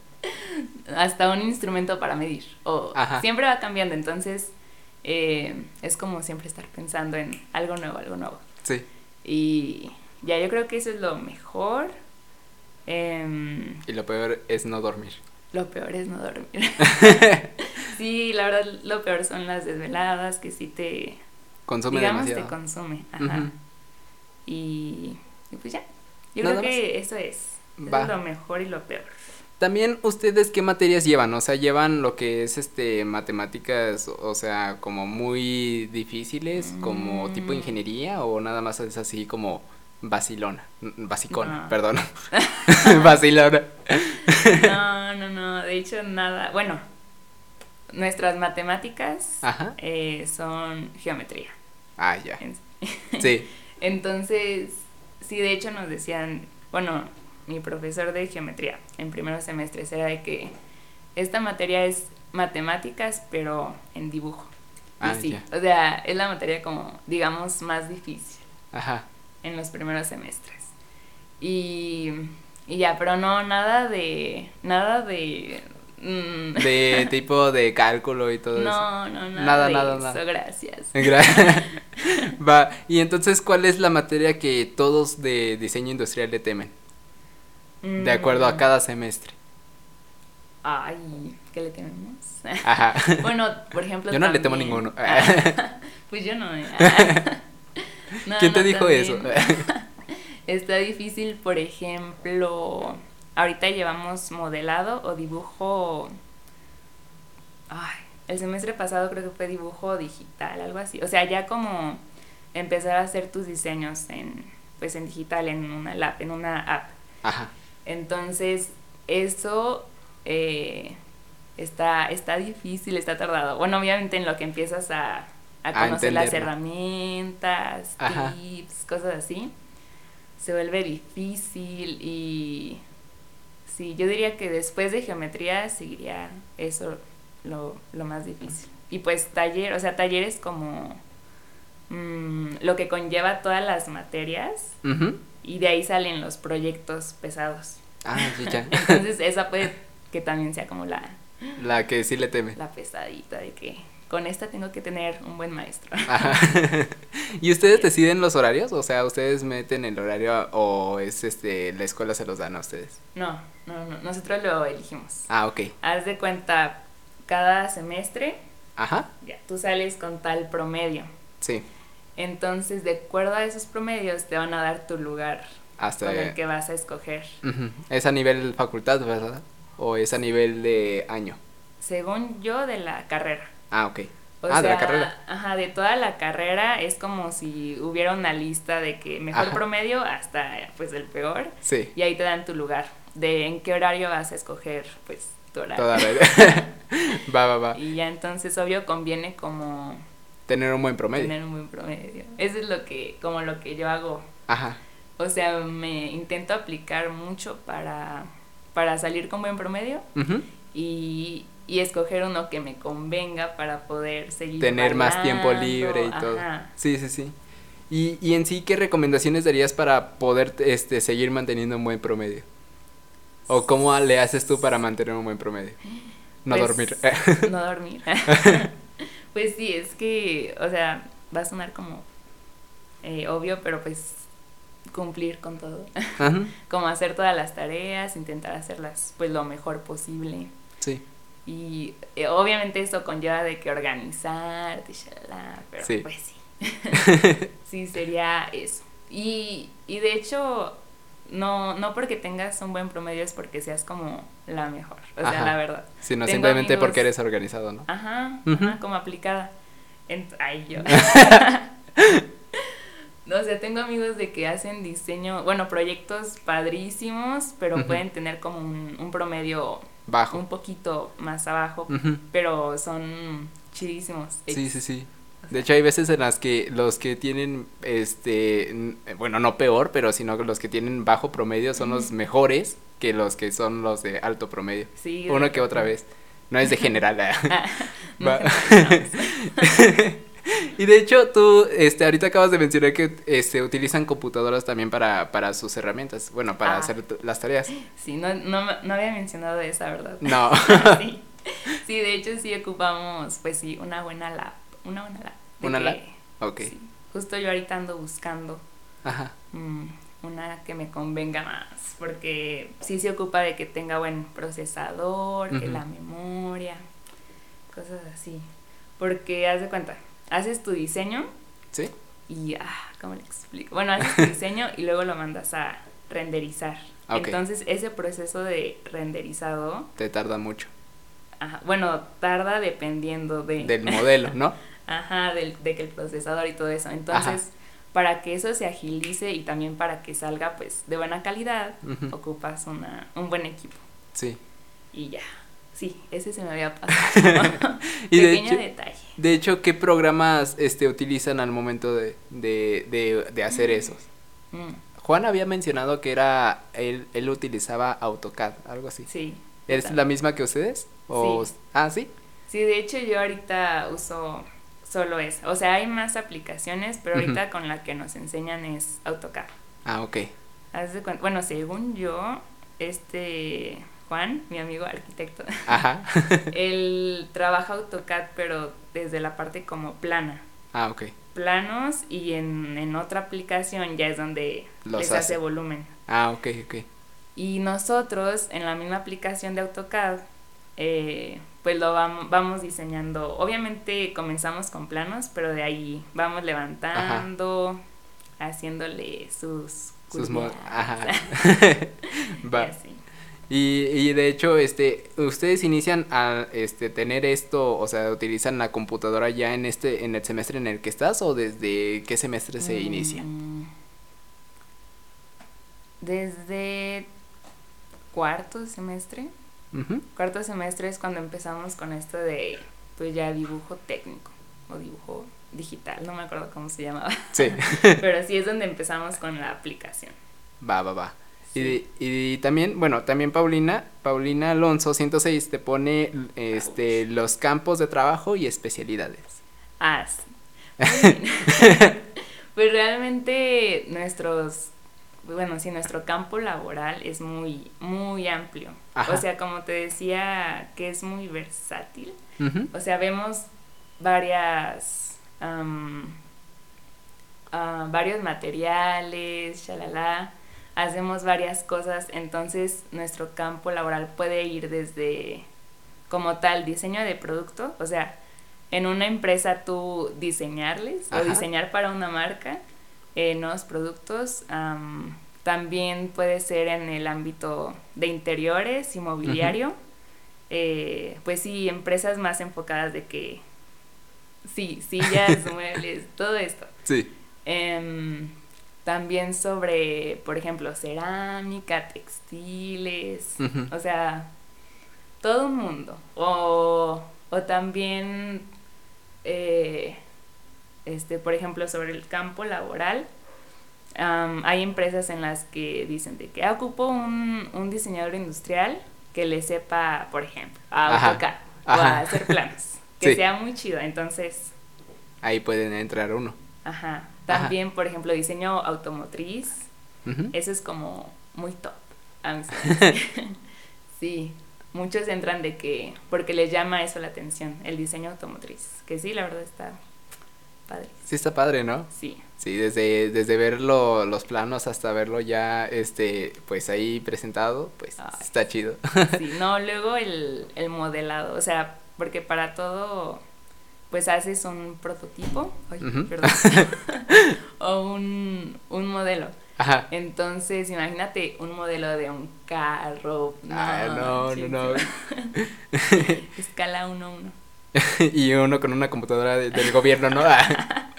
[SPEAKER 3] hasta un instrumento para medir. O siempre va cambiando, entonces eh, es como siempre estar pensando en algo nuevo, algo nuevo.
[SPEAKER 2] Sí.
[SPEAKER 3] Y ya yo creo que eso es lo mejor. Em,
[SPEAKER 2] y lo peor es no dormir.
[SPEAKER 3] Lo peor es no dormir. <laughs> sí, la verdad, lo peor son las desveladas, que sí te...
[SPEAKER 2] Consume
[SPEAKER 3] digamos, te consume. Ajá. Y, y pues ya. Yo
[SPEAKER 2] Nada
[SPEAKER 3] creo que eso es.
[SPEAKER 2] Va.
[SPEAKER 3] es lo mejor y lo peor.
[SPEAKER 2] También ustedes qué materias llevan, o sea, llevan lo que es este matemáticas, o sea, como muy difíciles, como tipo
[SPEAKER 3] Mm.
[SPEAKER 2] ingeniería o nada más es así como vacilona, n- basicona,
[SPEAKER 3] No.
[SPEAKER 2] perdón. <laughs> <laughs> vacilona.
[SPEAKER 3] No, no, no. De hecho, nada. Bueno, nuestras matemáticas eh, son geometría.
[SPEAKER 2] Ah, ya. <laughs> Sí.
[SPEAKER 3] Entonces, sí, de hecho nos decían, bueno, mi profesor de geometría en primeros semestres era de que esta materia es matemáticas, pero en dibujo. Y
[SPEAKER 2] Ah,
[SPEAKER 3] sí,
[SPEAKER 2] ya.
[SPEAKER 3] o sea, es la materia como, digamos, más difícil
[SPEAKER 2] Ajá.
[SPEAKER 3] En los primeros semestres. Y, y ya, pero no, nada de, nada de... mm,
[SPEAKER 2] De <laughs> tipo de cálculo y todo eso.
[SPEAKER 3] no, no, nada,
[SPEAKER 2] Nada,
[SPEAKER 3] de
[SPEAKER 2] nada,
[SPEAKER 3] eso,
[SPEAKER 2] nada.
[SPEAKER 3] gracias. <laughs>
[SPEAKER 2] Gra- <laughs> Va, y entonces, ¿cuál es la materia que todos de diseño industrial le temen? De acuerdo a
[SPEAKER 3] Mm,
[SPEAKER 2] cada semestre.
[SPEAKER 3] Ay, ¿qué le tenemos?
[SPEAKER 2] Ajá.
[SPEAKER 3] Bueno, por ejemplo.
[SPEAKER 2] Yo no le temo
[SPEAKER 3] también-
[SPEAKER 2] ninguno.
[SPEAKER 3] pues yo no. No,
[SPEAKER 2] ¿Quién te
[SPEAKER 3] no,
[SPEAKER 2] dijo
[SPEAKER 3] también
[SPEAKER 2] eso? <laughs>
[SPEAKER 3] Está difícil, por ejemplo. Ahorita llevamos modelado o dibujo. Ay, el semestre pasado creo que fue dibujo digital, algo así. O sea, ya como empezar a hacer tus diseños en, pues en digital, en una lab, en una app.
[SPEAKER 2] Ajá.
[SPEAKER 3] Entonces, eso eh, está, está difícil, está tardado. Bueno, obviamente en lo que empiezas a, a
[SPEAKER 2] A
[SPEAKER 3] conocer las herramientas,
[SPEAKER 2] Ajá.
[SPEAKER 3] tips, cosas así, se vuelve difícil y sí, yo diría que después de geometría seguiría eso lo, lo más difícil. Y pues taller, o sea, talleres como mm, lo que conlleva todas las materias y de ahí salen los proyectos pesados.
[SPEAKER 2] Ah, ya, ya. <laughs>
[SPEAKER 3] Entonces esa puede que también sea como la,
[SPEAKER 2] La que sí le teme.
[SPEAKER 3] la pesadita de que con esta tengo que tener un buen maestro. <laughs>
[SPEAKER 2] Ajá. ¿Y ustedes deciden los horarios? O sea, ¿ustedes meten el horario o es este la escuela se los dan a ustedes?
[SPEAKER 3] No, no, no, nosotros lo elegimos.
[SPEAKER 2] Ah, ok.
[SPEAKER 3] Haz de cuenta, cada semestre
[SPEAKER 2] Ajá.
[SPEAKER 3] ya, tú sales con tal promedio.
[SPEAKER 2] Sí.
[SPEAKER 3] Entonces, de acuerdo a esos promedios, te van a dar tu lugar
[SPEAKER 2] Hasta
[SPEAKER 3] con el que vas a escoger.
[SPEAKER 2] Ujú. Es a nivel facultad, ¿verdad? ¿O es a nivel de año?
[SPEAKER 3] Según yo, de la carrera.
[SPEAKER 2] Ah, ok.
[SPEAKER 3] O
[SPEAKER 2] ah, de la carrera.
[SPEAKER 3] Ajá, de toda la carrera es como si hubiera una lista de que mejor
[SPEAKER 2] Ajá.
[SPEAKER 3] promedio hasta pues el peor
[SPEAKER 2] Sí.
[SPEAKER 3] y ahí te dan tu lugar, de en qué horario vas a escoger pues tu horario.
[SPEAKER 2] Toda <laughs> <laughs> va, va, va.
[SPEAKER 3] Y ya entonces obvio conviene como
[SPEAKER 2] Tener un buen promedio.
[SPEAKER 3] tener un buen promedio. Eso es lo que como lo que yo hago.
[SPEAKER 2] Ajá.
[SPEAKER 3] O sea, me intento aplicar mucho para para salir con buen promedio
[SPEAKER 2] Ujú.
[SPEAKER 3] y, y escoger uno que me convenga para poder seguir
[SPEAKER 2] Tener más tiempo libre y todo.
[SPEAKER 3] ajá.
[SPEAKER 2] Sí, sí, sí. Y, y en sí, ¿qué recomendaciones darías para poder este, seguir manteniendo un buen promedio? ¿O cómo le haces tú para mantener un buen promedio? No
[SPEAKER 3] Pues,
[SPEAKER 2] dormir. <laughs>
[SPEAKER 3] no dormir. <laughs> pues sí, es que, o sea, va a sonar como eh, obvio, pero pues cumplir con todo.
[SPEAKER 2] Ajá. <laughs>
[SPEAKER 3] como hacer todas las tareas, intentar hacerlas pues lo mejor posible.
[SPEAKER 2] Sí.
[SPEAKER 3] Y eh, obviamente eso conlleva de que organizar, shalala, pero
[SPEAKER 2] Sí.
[SPEAKER 3] pues sí. <laughs> <laughs> sí, sería eso. Y, y de hecho, no, no porque tengas un buen promedio es porque seas como la mejor. O sea,
[SPEAKER 2] Ajá.
[SPEAKER 3] la verdad.
[SPEAKER 2] Sino
[SPEAKER 3] Tengo
[SPEAKER 2] simplemente
[SPEAKER 3] amigos-
[SPEAKER 2] porque eres organizado, ¿no?
[SPEAKER 3] Ajá, ajá, como aplicada. Ay, yo. <laughs> no sé, tengo amigos de que hacen diseño, bueno, proyectos padrísimos, pero pueden tener como un, un promedio
[SPEAKER 2] Bajo.
[SPEAKER 3] un poquito más abajo, pero son chidísimos.
[SPEAKER 2] Sí, sí, sí. De hecho, hay veces en las que los que tienen, este, bueno, no peor, pero sino que los que tienen bajo promedio son los mejores que los que son los de alto promedio.
[SPEAKER 3] Sí,
[SPEAKER 2] Uno que otra vez. No es de general. ¿eh?
[SPEAKER 3] Ah, <laughs> no. <laughs>
[SPEAKER 2] y de hecho, tú, este, ahorita acabas de mencionar que, este, utilizan computadoras también para, para sus herramientas. Bueno, para
[SPEAKER 3] Ah.
[SPEAKER 2] hacer las tareas.
[SPEAKER 3] Sí, no, no, no había mencionado esa, ¿verdad?
[SPEAKER 2] No. <laughs>
[SPEAKER 3] sí. <laughs> sí, de hecho sí ocupamos, pues sí, una buena lab. Una buena lab.
[SPEAKER 2] ¿Una
[SPEAKER 3] que-
[SPEAKER 2] lab? Ok.
[SPEAKER 3] sí, justo yo ahorita ando buscando
[SPEAKER 2] Ajá.
[SPEAKER 3] mm, una que me convenga más, porque sí se ocupa de que tenga buen procesador, que la memoria, cosas así. Porque haz de cuenta, haces tu diseño
[SPEAKER 2] ¿Sí?
[SPEAKER 3] y ah, ¿cómo le explico? Bueno, haces tu diseño y luego lo mandas a renderizar.
[SPEAKER 2] Ok.
[SPEAKER 3] Entonces, ese proceso de renderizado,
[SPEAKER 2] Te tarda mucho.
[SPEAKER 3] ajá, bueno, tarda dependiendo de... <laughs>
[SPEAKER 2] Del modelo, ¿no? <laughs>
[SPEAKER 3] Ajá, del, de que el procesador y todo eso. Entonces, para que eso se agilice y también para que salga pues de buena calidad, ocupas una, un buen equipo.
[SPEAKER 2] Sí.
[SPEAKER 3] Y ya. Sí, ese se me había pasado. <laughs>
[SPEAKER 2] Y de
[SPEAKER 3] Pequeño
[SPEAKER 2] hecho,
[SPEAKER 3] detalle.
[SPEAKER 2] de hecho, ¿qué programas este utilizan al momento de, de, de, de hacer esos?
[SPEAKER 3] Mm,
[SPEAKER 2] Juan había mencionado que era él, él utilizaba AutoCAD, algo así.
[SPEAKER 3] sí.
[SPEAKER 2] ¿Es la misma que ustedes? O
[SPEAKER 3] Sí.
[SPEAKER 2] Ah, sí.
[SPEAKER 3] Sí, de hecho yo ahorita uso solo esa. O sea, hay más aplicaciones, pero ahorita con la que nos enseñan es AutoCAD.
[SPEAKER 2] Ah, ok.
[SPEAKER 3] Bueno, según yo, este Juan, mi amigo arquitecto,
[SPEAKER 2] Ajá. <laughs>
[SPEAKER 3] él <laughs> trabaja AutoCAD, pero desde la parte como plana.
[SPEAKER 2] ah, ok.
[SPEAKER 3] Planos y en, en otra aplicación ya es donde
[SPEAKER 2] Los
[SPEAKER 3] les
[SPEAKER 2] hace.
[SPEAKER 3] hace volumen.
[SPEAKER 2] Ah, ok, ok.
[SPEAKER 3] Y nosotros en la misma aplicación de AutoCAD, eh, pues lo vam- vamos diseñando. Obviamente comenzamos con planos, pero de ahí vamos levantando, haciéndole sus
[SPEAKER 2] Sus Ajá. <laughs>
[SPEAKER 3] y
[SPEAKER 2] Va.
[SPEAKER 3] así.
[SPEAKER 2] Y, y de hecho, este, ustedes inician a este tener esto, o sea, utilizan la computadora ya en este, en el semestre en el que estás, o desde qué semestre se inicia.
[SPEAKER 3] Mm, Desde cuarto semestre.
[SPEAKER 2] Ujú.
[SPEAKER 3] Cuarto semestre es cuando empezamos con esto de, pues ya dibujo técnico o dibujo digital, no me acuerdo cómo se llamaba.
[SPEAKER 2] Sí. <laughs>
[SPEAKER 3] Pero sí es donde empezamos con la aplicación.
[SPEAKER 2] Va, va, va.
[SPEAKER 3] Sí.
[SPEAKER 2] Y, y también, bueno, también Paulina, Paulina Alonso 106 te pone este los campos de trabajo y especialidades.
[SPEAKER 3] Ah, sí. <laughs> <laughs> Pues realmente nuestros, bueno, sí, nuestro campo laboral es muy, muy amplio.
[SPEAKER 2] Ajá.
[SPEAKER 3] O sea, como te decía, que es muy versátil. O sea, vemos varias, ah, varios materiales, shalala, hacemos varias cosas, entonces nuestro campo laboral puede ir desde como tal diseño de producto, o sea, en una empresa tú diseñarles
[SPEAKER 2] Ajá.
[SPEAKER 3] o diseñar para una marca eh, nuevos productos. am, también puede ser en el ámbito de interiores, inmobiliario. eh, pues sí, empresas más enfocadas de que sí, sillas, <laughs> muebles, todo esto.
[SPEAKER 2] Sí.
[SPEAKER 3] Em, también sobre, por ejemplo, cerámica, textiles, o sea, todo un mundo. O, o también, eh, este, por ejemplo, sobre el campo laboral, am, hay empresas en las que dicen de que ah, ocupo un, un diseñador industrial que le sepa, por ejemplo, a AutoCAD o a hacer planos, <laughs> que
[SPEAKER 2] Sí.
[SPEAKER 3] sea muy chido. Entonces,
[SPEAKER 2] Ahí pueden entrar uno.
[SPEAKER 3] Ajá. También, por ejemplo, diseño automotriz. Eso es como muy top. a <laughs> sí. Muchos entran de que, porque les llama eso la atención, el diseño automotriz. Que sí, la verdad está padre.
[SPEAKER 2] Sí está padre, ¿no?
[SPEAKER 3] Sí.
[SPEAKER 2] Sí, desde, desde verlo, los planos hasta verlo ya, este, pues ahí presentado, pues
[SPEAKER 3] Ay.
[SPEAKER 2] está chido.
[SPEAKER 3] Sí, no, luego el, el modelado, o sea, porque para todo, pues haces un prototipo, ay, perdón, <laughs> <laughs> o un, un modelo.
[SPEAKER 2] Ajá.
[SPEAKER 3] Entonces, imagínate un modelo de un carro.
[SPEAKER 2] Ah, no, no, no. <laughs>
[SPEAKER 3] Escala 1 1.
[SPEAKER 2] y uno con una computadora de- del gobierno, ¿no? Ah.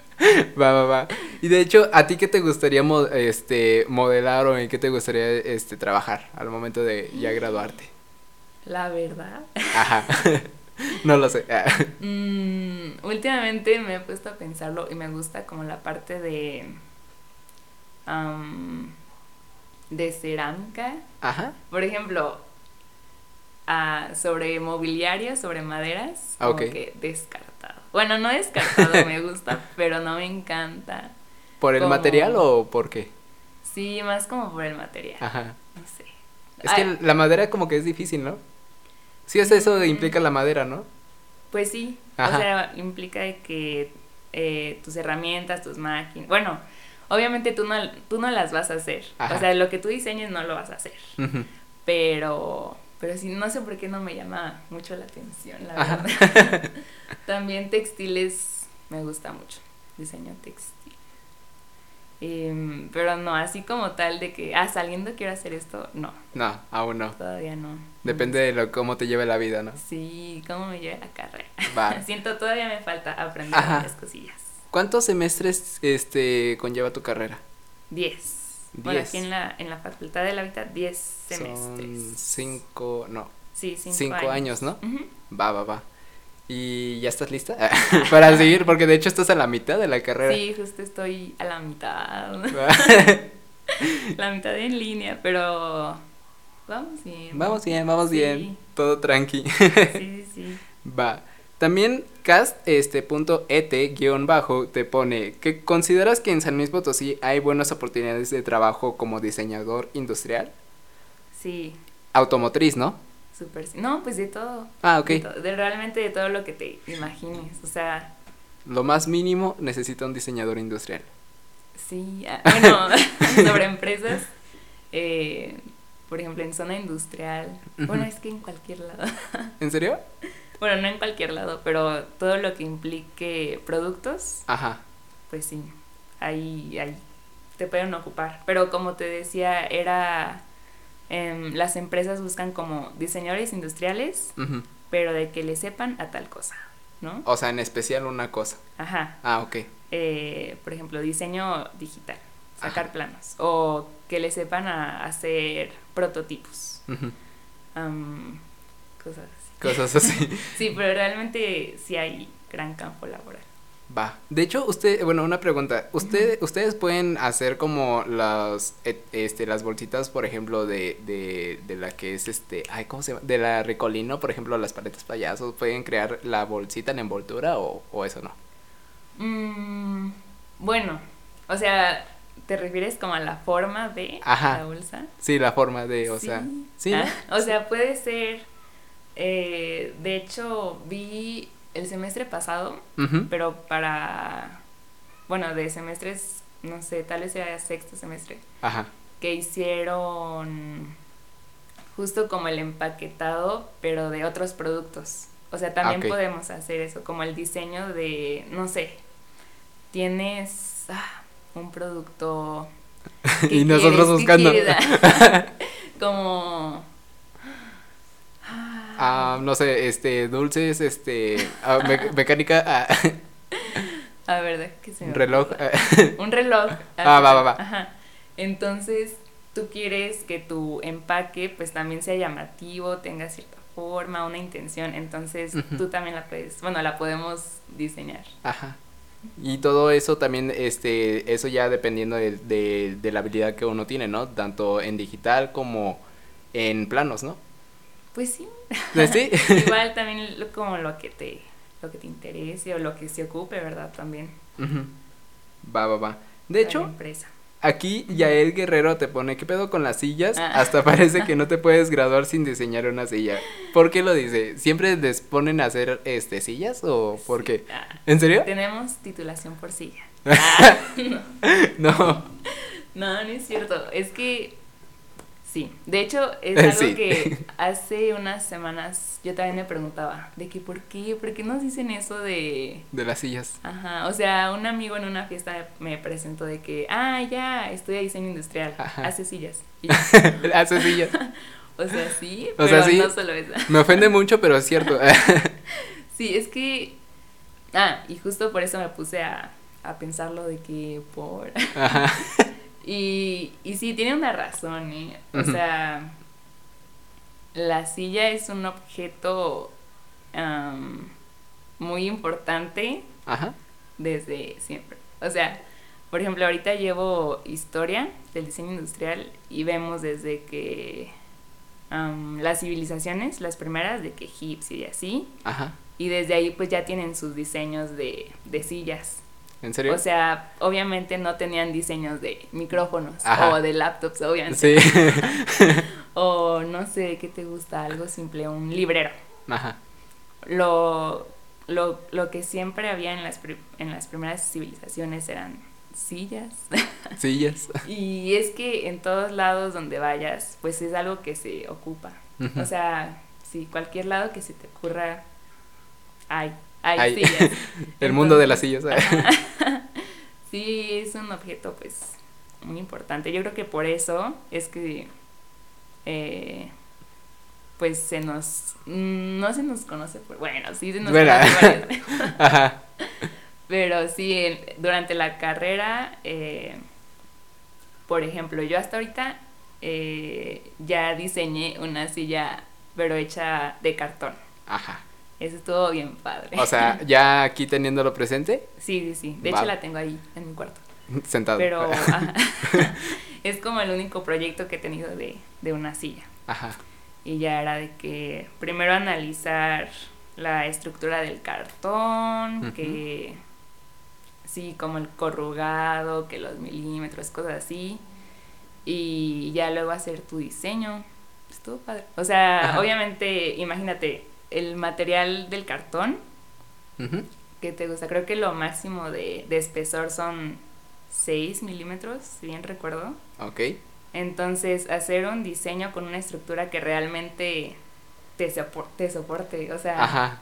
[SPEAKER 2] va, va, va. Y de hecho, ¿a ti qué te gustaría este, modelar o en qué te gustaría este, trabajar al momento de ya graduarte?
[SPEAKER 3] La verdad.
[SPEAKER 2] Ajá. <laughs> no lo sé. Ah. <laughs>
[SPEAKER 3] Mm, últimamente me he puesto a pensarlo y me gusta como la parte de. am, de cerámica.
[SPEAKER 2] Ajá.
[SPEAKER 3] Por ejemplo, ah, sobre mobiliario, sobre maderas.
[SPEAKER 2] Ah,
[SPEAKER 3] Como que descartado. Bueno, no descartado, me <laughs> gusta, pero no me encanta.
[SPEAKER 2] ¿Por el
[SPEAKER 3] Como-
[SPEAKER 2] material o por qué?
[SPEAKER 3] Sí, más como por el material.
[SPEAKER 2] Ajá.
[SPEAKER 3] No sé.
[SPEAKER 2] Es
[SPEAKER 3] Ay,
[SPEAKER 2] que la madera como que es difícil, ¿no? Sí, es eso de implica la madera, ¿no?
[SPEAKER 3] Pues sí,
[SPEAKER 2] Ajá.
[SPEAKER 3] o sea, implica que eh, tus herramientas, tus máquinas, bueno, obviamente tú no, tú no las vas a hacer,
[SPEAKER 2] Ajá.
[SPEAKER 3] o sea, lo que tú diseñes no lo vas a hacer, pero, pero sí, no sé por qué no me llama mucho la atención, la
[SPEAKER 2] Ajá.
[SPEAKER 3] verdad. <laughs> También textiles me gusta mucho, diseño textil. Em, pero no, así como tal de que, ah, saliendo quiero hacer esto, no.
[SPEAKER 2] No, aún no.
[SPEAKER 3] Todavía no.
[SPEAKER 2] Depende de lo, cómo te lleve la vida, ¿no?
[SPEAKER 3] Sí, cómo me lleve la carrera.
[SPEAKER 2] Va. <laughs>
[SPEAKER 3] Siento todavía me falta aprender varias cosillas.
[SPEAKER 2] ¿Cuántos semestres este conlleva tu carrera?
[SPEAKER 3] Diez. Bueno,
[SPEAKER 2] Diez.
[SPEAKER 3] aquí en la, en la Facultad de la Vida, diez
[SPEAKER 2] Son
[SPEAKER 3] semestres.
[SPEAKER 2] cinco, no,
[SPEAKER 3] Sí, cinco,
[SPEAKER 2] cinco años, ¿no? Va, va, va. ¿Y ya estás lista? <laughs> Para seguir, porque de hecho estás a la mitad de la carrera.
[SPEAKER 3] Sí, justo estoy a la mitad. <laughs> la mitad en línea, pero vamos bien.
[SPEAKER 2] vamos bien, vamos
[SPEAKER 3] Sí.
[SPEAKER 2] bien. Todo tranqui.
[SPEAKER 3] Sí, <laughs> sí, sí.
[SPEAKER 2] Va. También cast este punto et guion bajo te pone que consideras que en San Luis Potosí hay buenas oportunidades de trabajo como diseñador industrial,
[SPEAKER 3] Sí,
[SPEAKER 2] automotriz, ¿no?
[SPEAKER 3] Súper. sí. No, pues de todo.
[SPEAKER 2] Ah, ok.
[SPEAKER 3] De, to- de realmente de todo lo que te imagines. O sea,
[SPEAKER 2] Lo más mínimo necesita un diseñador industrial.
[SPEAKER 3] sí. ah, Bueno, <laughs> <laughs> sobre empresas. eh, por ejemplo, en zona industrial. Bueno, es que en cualquier lado. <laughs>
[SPEAKER 2] ¿En serio?
[SPEAKER 3] Bueno, no en cualquier lado, pero todo lo que implique productos,
[SPEAKER 2] Ajá.
[SPEAKER 3] pues sí, ahí, ahí te pueden ocupar. Pero como te decía, era, em, las empresas buscan como diseñadores industriales, pero de que le sepan a tal cosa, ¿no?
[SPEAKER 2] O sea, en especial una cosa.
[SPEAKER 3] Ajá.
[SPEAKER 2] Ah, ok.
[SPEAKER 3] Eh, por ejemplo, diseño digital, sacar
[SPEAKER 2] Ajá.
[SPEAKER 3] planos, o que le sepan a hacer prototipos, cosas así.
[SPEAKER 2] Cosas así. <laughs>
[SPEAKER 3] Sí, pero realmente sí hay gran campo laboral.
[SPEAKER 2] Va. De hecho, usted, bueno, una pregunta. Usted, ustedes pueden hacer como las, et- este, las bolsitas, por ejemplo, de, de, de la que es este, ay, ¿cómo se llama? De la Ricolino, por ejemplo, las paletas payasos. ¿Pueden crear la bolsita en envoltura o, o eso no?
[SPEAKER 3] Mm, bueno, o sea, ¿te refieres como a la forma de
[SPEAKER 2] Ajá.
[SPEAKER 3] la bolsa?
[SPEAKER 2] Sí, la forma de, o sea, sí.
[SPEAKER 3] Ah, o sea, puede ser, eh, de hecho, vi el semestre pasado, pero para, bueno, de semestres, no sé, tal vez sea sexto semestre,
[SPEAKER 2] Ajá.
[SPEAKER 3] que hicieron justo como el empaquetado, pero de otros productos. O sea, también
[SPEAKER 2] Ah,
[SPEAKER 3] podemos hacer eso, como el diseño de, no sé, tienes ah, un producto... ¿qué <laughs>
[SPEAKER 2] y nosotros buscando. <laughs> <laughs>
[SPEAKER 3] como...
[SPEAKER 2] Ah, no sé, este, dulces, este, ah, me- <laughs> mecánica, ah,
[SPEAKER 3] A ver, que se me
[SPEAKER 2] reloj.
[SPEAKER 3] ocurra. Un reloj. <laughs>
[SPEAKER 2] Ah, va, va, va.
[SPEAKER 3] Ajá. Entonces, tú quieres que tu empaque pues también sea llamativo, tenga cierta forma, una intención. Entonces, tú también la puedes, bueno, la podemos diseñar.
[SPEAKER 2] Ajá. Y todo eso también, este, eso ya dependiendo de, de, de la habilidad que uno tiene, ¿no? Tanto en digital como en planos, ¿no?
[SPEAKER 3] Pues sí.
[SPEAKER 2] ¿Sí? <laughs>
[SPEAKER 3] Igual <laughs> también lo- como lo que te lo que te interese o lo que se ocupe, ¿verdad? También.
[SPEAKER 2] Va, va, va. De hecho,
[SPEAKER 3] empresa.
[SPEAKER 2] aquí Yael Guerrero te pone, ¿qué pedo con las sillas?
[SPEAKER 3] Ah.
[SPEAKER 2] Hasta parece que no te puedes <laughs> graduar sin diseñar una silla. ¿Por qué lo dice? ¿Siempre les ponen a hacer, este, sillas o por qué?
[SPEAKER 3] Ah,
[SPEAKER 2] ¿En serio?
[SPEAKER 3] tenemos titulación por silla. Ah, no.
[SPEAKER 2] No.
[SPEAKER 3] No, no es cierto. Es que sí. De hecho, es <laughs> algo
[SPEAKER 2] Sí.
[SPEAKER 3] que hace unas semanas yo también me preguntaba de que por qué, por qué nos dicen eso de
[SPEAKER 2] De las sillas.
[SPEAKER 3] Ajá, o sea, un amigo en una fiesta me presentó de que, ah, ya, estudia diseño industrial,
[SPEAKER 2] Ajá.
[SPEAKER 3] hace sillas. <laughs> Y yo,
[SPEAKER 2] Hace sillas. <laughs>
[SPEAKER 3] o sea, sí,
[SPEAKER 2] O
[SPEAKER 3] pero
[SPEAKER 2] sea, sí.
[SPEAKER 3] no solo eso.
[SPEAKER 2] Me ofende mucho, pero es cierto.
[SPEAKER 3] Sí, es que, ah, y justo por eso me puse a, a pensarlo de que por...
[SPEAKER 2] Ajá.
[SPEAKER 3] Y, y sí, tiene una razón, ¿eh? O sea, la silla es un objeto muy importante
[SPEAKER 2] Ajá.
[SPEAKER 3] desde siempre. O sea, por ejemplo, ahorita llevo historia del diseño industrial y vemos desde que am, las civilizaciones, las primeras, de que egipcio y así,
[SPEAKER 2] Ajá.
[SPEAKER 3] y desde ahí pues ya tienen sus diseños de, de sillas.
[SPEAKER 2] ¿En serio?
[SPEAKER 3] O sea, obviamente no tenían diseños de micrófonos
[SPEAKER 2] Ajá.
[SPEAKER 3] o de laptops, obviamente.
[SPEAKER 2] sí. <laughs>
[SPEAKER 3] O no sé, ¿qué te gusta? Algo simple, un librero.
[SPEAKER 2] Ajá.
[SPEAKER 3] Lo, lo, lo que siempre había en las, pri- en las primeras civilizaciones eran sillas. <laughs>
[SPEAKER 2] Sillas.
[SPEAKER 3] y es que en todos lados donde vayas, pues es algo que se ocupa. O sea, sí, cualquier lado que se te ocurra, hay, hay
[SPEAKER 2] Hay.
[SPEAKER 3] sillas. <laughs>
[SPEAKER 2] El mundo de las sillas.
[SPEAKER 3] Ajá. <laughs> Sí, es un objeto pues muy importante. Yo creo que por eso es que eh, pues se nos no se nos conoce por bueno, sí se nos conoce <laughs> Ajá. Pero sí, durante la carrera, eh, por ejemplo, yo hasta ahorita eh, ya diseñé una silla, pero hecha de cartón. Ajá. Eso estuvo bien padre.
[SPEAKER 2] O sea, <laughs> ¿ya aquí teniéndolo presente?
[SPEAKER 3] Sí, sí, sí. De hecho la tengo ahí en mi cuarto. <laughs>
[SPEAKER 2] Sentado.
[SPEAKER 3] Pero <laughs> es como el único proyecto que he tenido de, de una silla. Ajá. Y ya era de que primero analizar la estructura del cartón, que sí, como el corrugado, que los milímetros, cosas así. Y ya luego hacer tu diseño. Estuvo padre. O sea, obviamente, imagínate, el material del cartón que te gusta. Creo que lo máximo de, de espesor son 6 milímetros, si bien recuerdo. Ok. Entonces, hacer un diseño con una estructura que realmente te, te soporte, o sea... Ajá.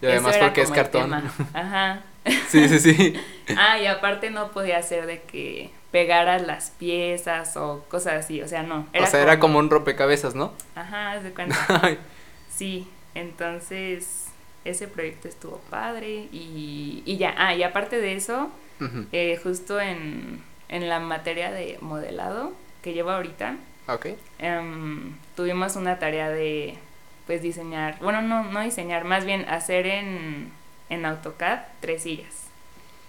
[SPEAKER 2] Y además porque es cartón.
[SPEAKER 3] Ajá. <laughs>
[SPEAKER 2] Sí, sí, sí. <laughs>
[SPEAKER 3] ah, y aparte no podía ser de que pegaras las piezas o cosas así, o sea, no.
[SPEAKER 2] o sea, era como un rompecabezas, ¿no?
[SPEAKER 3] Ajá, de cuenta. <laughs> sí, entonces ese proyecto estuvo padre y, y ya, ah, y aparte de eso, eh, justo en, en la materia de modelado que llevo ahorita, okay. Em, tuvimos una tarea de, pues, diseñar, bueno, no, no diseñar, más bien hacer en en AutoCAD tres sillas.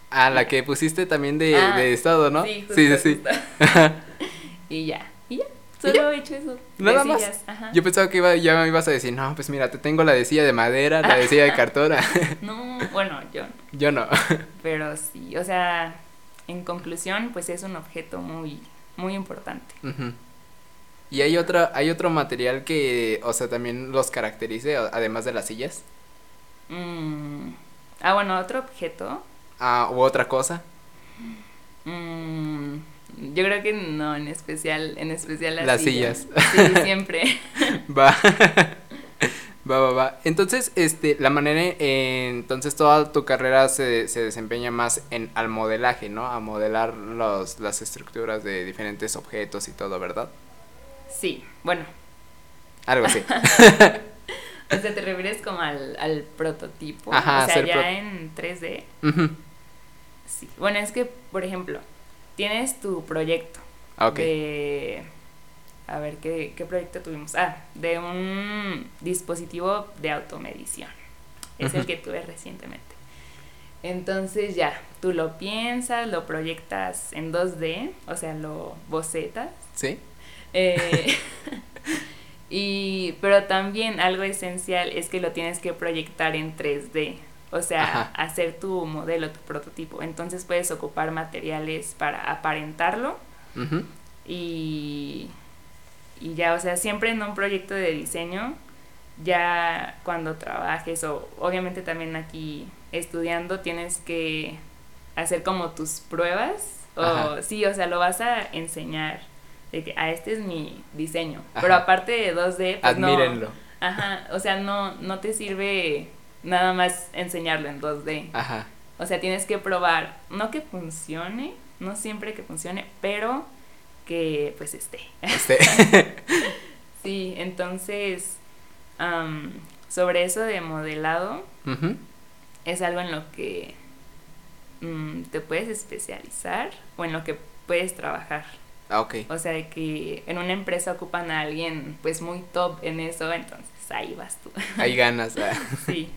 [SPEAKER 2] Ah, la que pusiste también de, ah, de estado, ¿no?
[SPEAKER 3] Sí, sí, sí. <laughs> <laughs> y ya, y ya. Solo he hecho eso. Nada más.
[SPEAKER 2] Yo pensaba que iba, ya me ibas a decir, no, pues mira, te tengo la de silla de madera, la de silla de <laughs> cartón.
[SPEAKER 3] no, bueno, yo no.
[SPEAKER 2] Yo no.
[SPEAKER 3] Pero sí, o sea, en conclusión, pues es un objeto muy, muy importante.
[SPEAKER 2] ¿Y hay, otra, hay otro material que, o sea, también los caracterice, además de las sillas?
[SPEAKER 3] Mm, Ah, bueno, otro objeto.
[SPEAKER 2] Ah, ¿u otra cosa?
[SPEAKER 3] Mm, yo creo que no, en especial, en especial
[SPEAKER 2] las, sillas.
[SPEAKER 3] Sí, siempre. <laughs>
[SPEAKER 2] va. va, va, va. Entonces, este, la manera, entonces toda tu carrera se, se desempeña más en al modelaje, ¿no? A modelar los, las estructuras de diferentes objetos y todo, ¿verdad?
[SPEAKER 3] Sí, bueno.
[SPEAKER 2] Algo así. <laughs>
[SPEAKER 3] O sea, te refieres como al, al prototipo. Ajá, o sea, ya en 3D. Sí. Bueno, es que, por ejemplo, tienes tu proyecto. Ok. De. A ver, ¿qué, ¿qué proyecto tuvimos? Ah, de un dispositivo de automedición. Es el que tuve recientemente. Entonces ya, tú lo piensas, lo proyectas en 2D, o sea, lo bocetas.
[SPEAKER 2] Sí.
[SPEAKER 3] Eh, <laughs> Y, pero también algo esencial es que lo tienes que proyectar en 3D, o sea, hacer tu modelo, tu prototipo. Entonces puedes ocupar materiales para aparentarlo y, y ya, o sea, siempre en un proyecto de diseño, ya cuando trabajes o obviamente también aquí estudiando tienes que hacer como tus pruebas o sí, o sea, lo vas a enseñar de que, ah, este es mi diseño. Pero aparte de 2D, pues
[SPEAKER 2] Admírenlo.
[SPEAKER 3] ajá, o sea, no, no te sirve nada más enseñarlo en 2D. Ajá. O sea, tienes que probar, no que funcione, no siempre que funcione, pero que pues esté. Esté. <laughs> sí, entonces, sobre eso de modelado, es algo en lo que mm, te puedes especializar o en lo que puedes trabajar.
[SPEAKER 2] Ah, ok.
[SPEAKER 3] O sea, que en una empresa ocupan a alguien pues muy top en eso, entonces ahí vas tú.
[SPEAKER 2] Ahí ganas.
[SPEAKER 3] sí.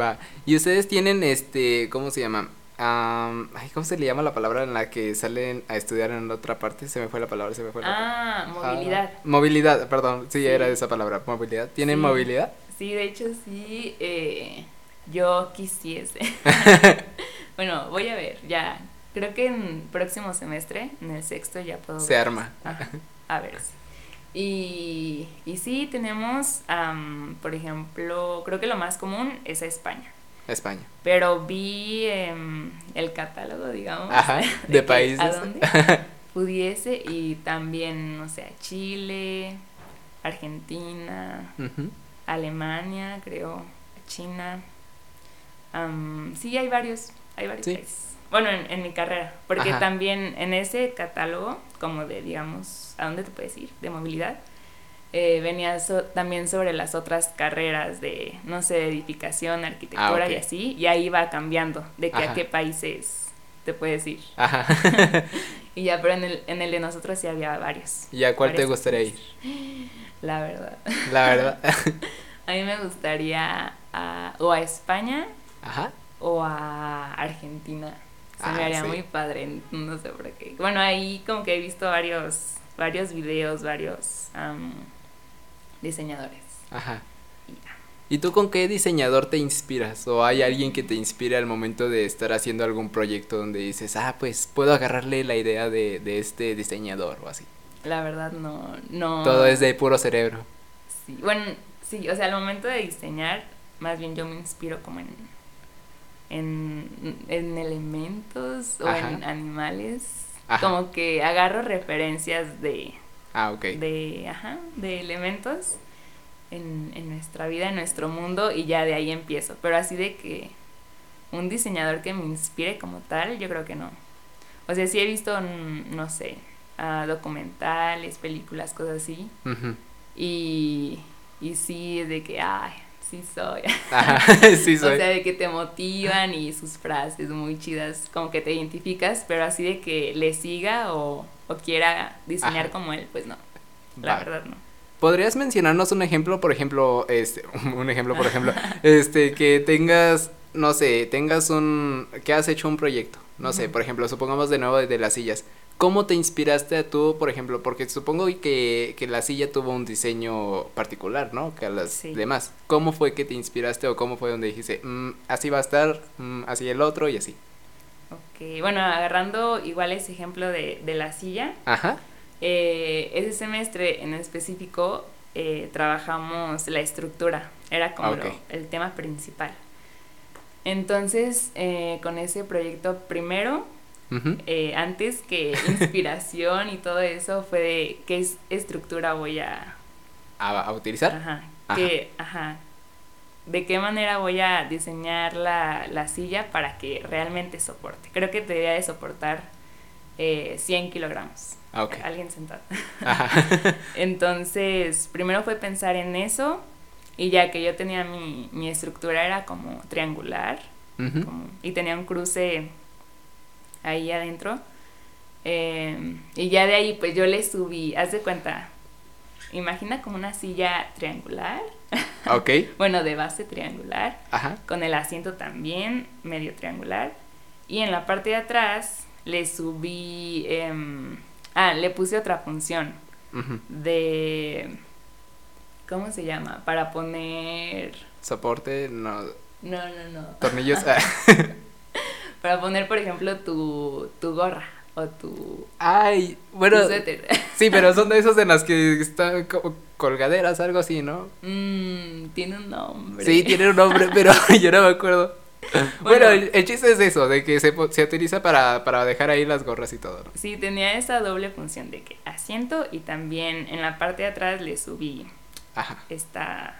[SPEAKER 2] Va. Y ustedes tienen este, ¿cómo se llama? ay, ¿Cómo se le llama la palabra en la que salen a estudiar en otra parte? Se me fue la palabra, se me fue la
[SPEAKER 3] Ah, movilidad.
[SPEAKER 2] movilidad, perdón, sí, era esa palabra, movilidad. ¿Tienen movilidad?
[SPEAKER 3] Sí, de hecho sí, eh, yo quisiese. <laughs> <laughs> bueno, voy a ver, ya Creo que en próximo semestre, en el sexto, ya puedo.
[SPEAKER 2] Se arma.
[SPEAKER 3] a ver. Y, y sí, tenemos, por ejemplo, creo que lo más común es España.
[SPEAKER 2] España.
[SPEAKER 3] Pero vi em, el catálogo, digamos. <laughs>
[SPEAKER 2] de, países.
[SPEAKER 3] a dónde <laughs> pudiese y también, no sé, Chile, Argentina, Alemania, creo, China. sí, hay varios, hay varios países. Bueno, en, en mi carrera, porque
[SPEAKER 2] Ajá.
[SPEAKER 3] también en ese catálogo, como de, digamos, ¿a dónde te puedes ir? De movilidad, eh, venía so- también sobre las otras carreras de, no sé, edificación, arquitectura
[SPEAKER 2] Ah,
[SPEAKER 3] y así, y ahí va cambiando de que
[SPEAKER 2] Ajá.
[SPEAKER 3] a qué países te puedes ir.
[SPEAKER 2] Ajá. <laughs>
[SPEAKER 3] Y ya, pero en el, en el de nosotros sí había varios,
[SPEAKER 2] ¿Y a cuál te gustaría ir? <gasps>
[SPEAKER 3] la verdad.
[SPEAKER 2] La verdad. <laughs>
[SPEAKER 3] A mí me gustaría a- o a España
[SPEAKER 2] Ajá.
[SPEAKER 3] o a Argentina. Se me haría
[SPEAKER 2] sí.
[SPEAKER 3] muy padre, no sé por qué. Bueno, ahí como que he visto varios, varios videos, varios am, diseñadores.
[SPEAKER 2] Ajá.
[SPEAKER 3] Y ya.
[SPEAKER 2] ¿Y tú con qué diseñador te inspiras? ¿O hay alguien que te inspire al momento de estar haciendo algún proyecto donde dices, ah, pues puedo agarrarle la idea de, de este diseñador o así?
[SPEAKER 3] La verdad no, no.
[SPEAKER 2] Todo es de puro cerebro.
[SPEAKER 3] Sí, bueno, sí, o sea, al momento de diseñar, más bien yo me inspiro como en, en, en elementos o
[SPEAKER 2] Ajá.
[SPEAKER 3] en animales.
[SPEAKER 2] Ajá.
[SPEAKER 3] Como que agarro referencias de,
[SPEAKER 2] Ah,
[SPEAKER 3] de, ajá, de elementos en, en nuestra vida, en nuestro mundo, y ya de ahí empiezo. Pero así de que un diseñador que me inspire como tal, yo creo que no. O sea, sí he visto, mm, no sé, ah, documentales, películas, cosas así, y, y sí, de que, ay, sí soy.
[SPEAKER 2] Ajá, <laughs> sí
[SPEAKER 3] O
[SPEAKER 2] soy.
[SPEAKER 3] sea, de que te motivan y sus frases muy chidas, como que te identificas, pero así de que le siga o, o quiera diseñar
[SPEAKER 2] Ajá.
[SPEAKER 3] como él, pues no. La verdad no.
[SPEAKER 2] ¿Podrías mencionarnos un ejemplo, por ejemplo, este, <laughs> un ejemplo, por ejemplo, este, que tengas, no sé, tengas un, que has hecho un proyecto, no sé, por ejemplo, supongamos de nuevo de las sillas. ¿Cómo te inspiraste a tú, por ejemplo? Porque supongo que, que la silla tuvo un diseño particular, ¿no? Que a las
[SPEAKER 3] Sí.
[SPEAKER 2] demás. ¿Cómo fue que te inspiraste o cómo fue donde dijiste, "Mm, así va a estar, mm, así el otro y así?
[SPEAKER 3] Ok, bueno, agarrando igual ese ejemplo de, de la silla,
[SPEAKER 2] Ajá.
[SPEAKER 3] eh, ese semestre en específico eh, trabajamos la estructura, era como lo- el tema principal. Entonces, eh, con ese proyecto primero, eh, antes que <laughs> inspiración y todo eso, fue de qué es- estructura voy a,
[SPEAKER 2] A, a utilizar.
[SPEAKER 3] Ajá.
[SPEAKER 2] Ajá.
[SPEAKER 3] Que, ajá. ¿De qué manera voy a diseñar la, la silla para que realmente soporte? Creo que debería de soportar eh, 100 kilogramos.
[SPEAKER 2] Ah.
[SPEAKER 3] Alguien sentado. <laughs>
[SPEAKER 2] Ajá. <laughs>
[SPEAKER 3] Entonces, primero fue pensar en eso y ya que yo tenía mi, mi estructura era como triangular como- y tenía un cruce ahí adentro. eh, y ya de ahí pues yo le subí, haz de cuenta, imagina como una silla triangular,
[SPEAKER 2] Ok. <laughs>
[SPEAKER 3] bueno, de base triangular,
[SPEAKER 2] Ajá.
[SPEAKER 3] con el asiento también medio triangular. Y en la parte de atrás le subí, em, ah, le puse otra función de, ¿cómo se llama? Para poner,
[SPEAKER 2] Soporte, no.
[SPEAKER 3] no, no, no.
[SPEAKER 2] Tornillos. <laughs>
[SPEAKER 3] Para poner, por ejemplo, tu, tu gorra o tu,
[SPEAKER 2] Ay, bueno.
[SPEAKER 3] tu. <laughs>
[SPEAKER 2] Sí, pero son de esos en las que están como colgaderas, algo así, ¿no?
[SPEAKER 3] Mm, tiene un nombre.
[SPEAKER 2] Sí, tiene un nombre, pero <laughs> <laughs> yo no me acuerdo. Bueno,
[SPEAKER 3] Bueno.
[SPEAKER 2] el, el chiste es eso, de que se, se utiliza para, para dejar ahí las gorras y todo, ¿no?
[SPEAKER 3] Sí, tenía esa doble función de que asiento y también en la parte de atrás le subí
[SPEAKER 2] Ajá,
[SPEAKER 3] esta,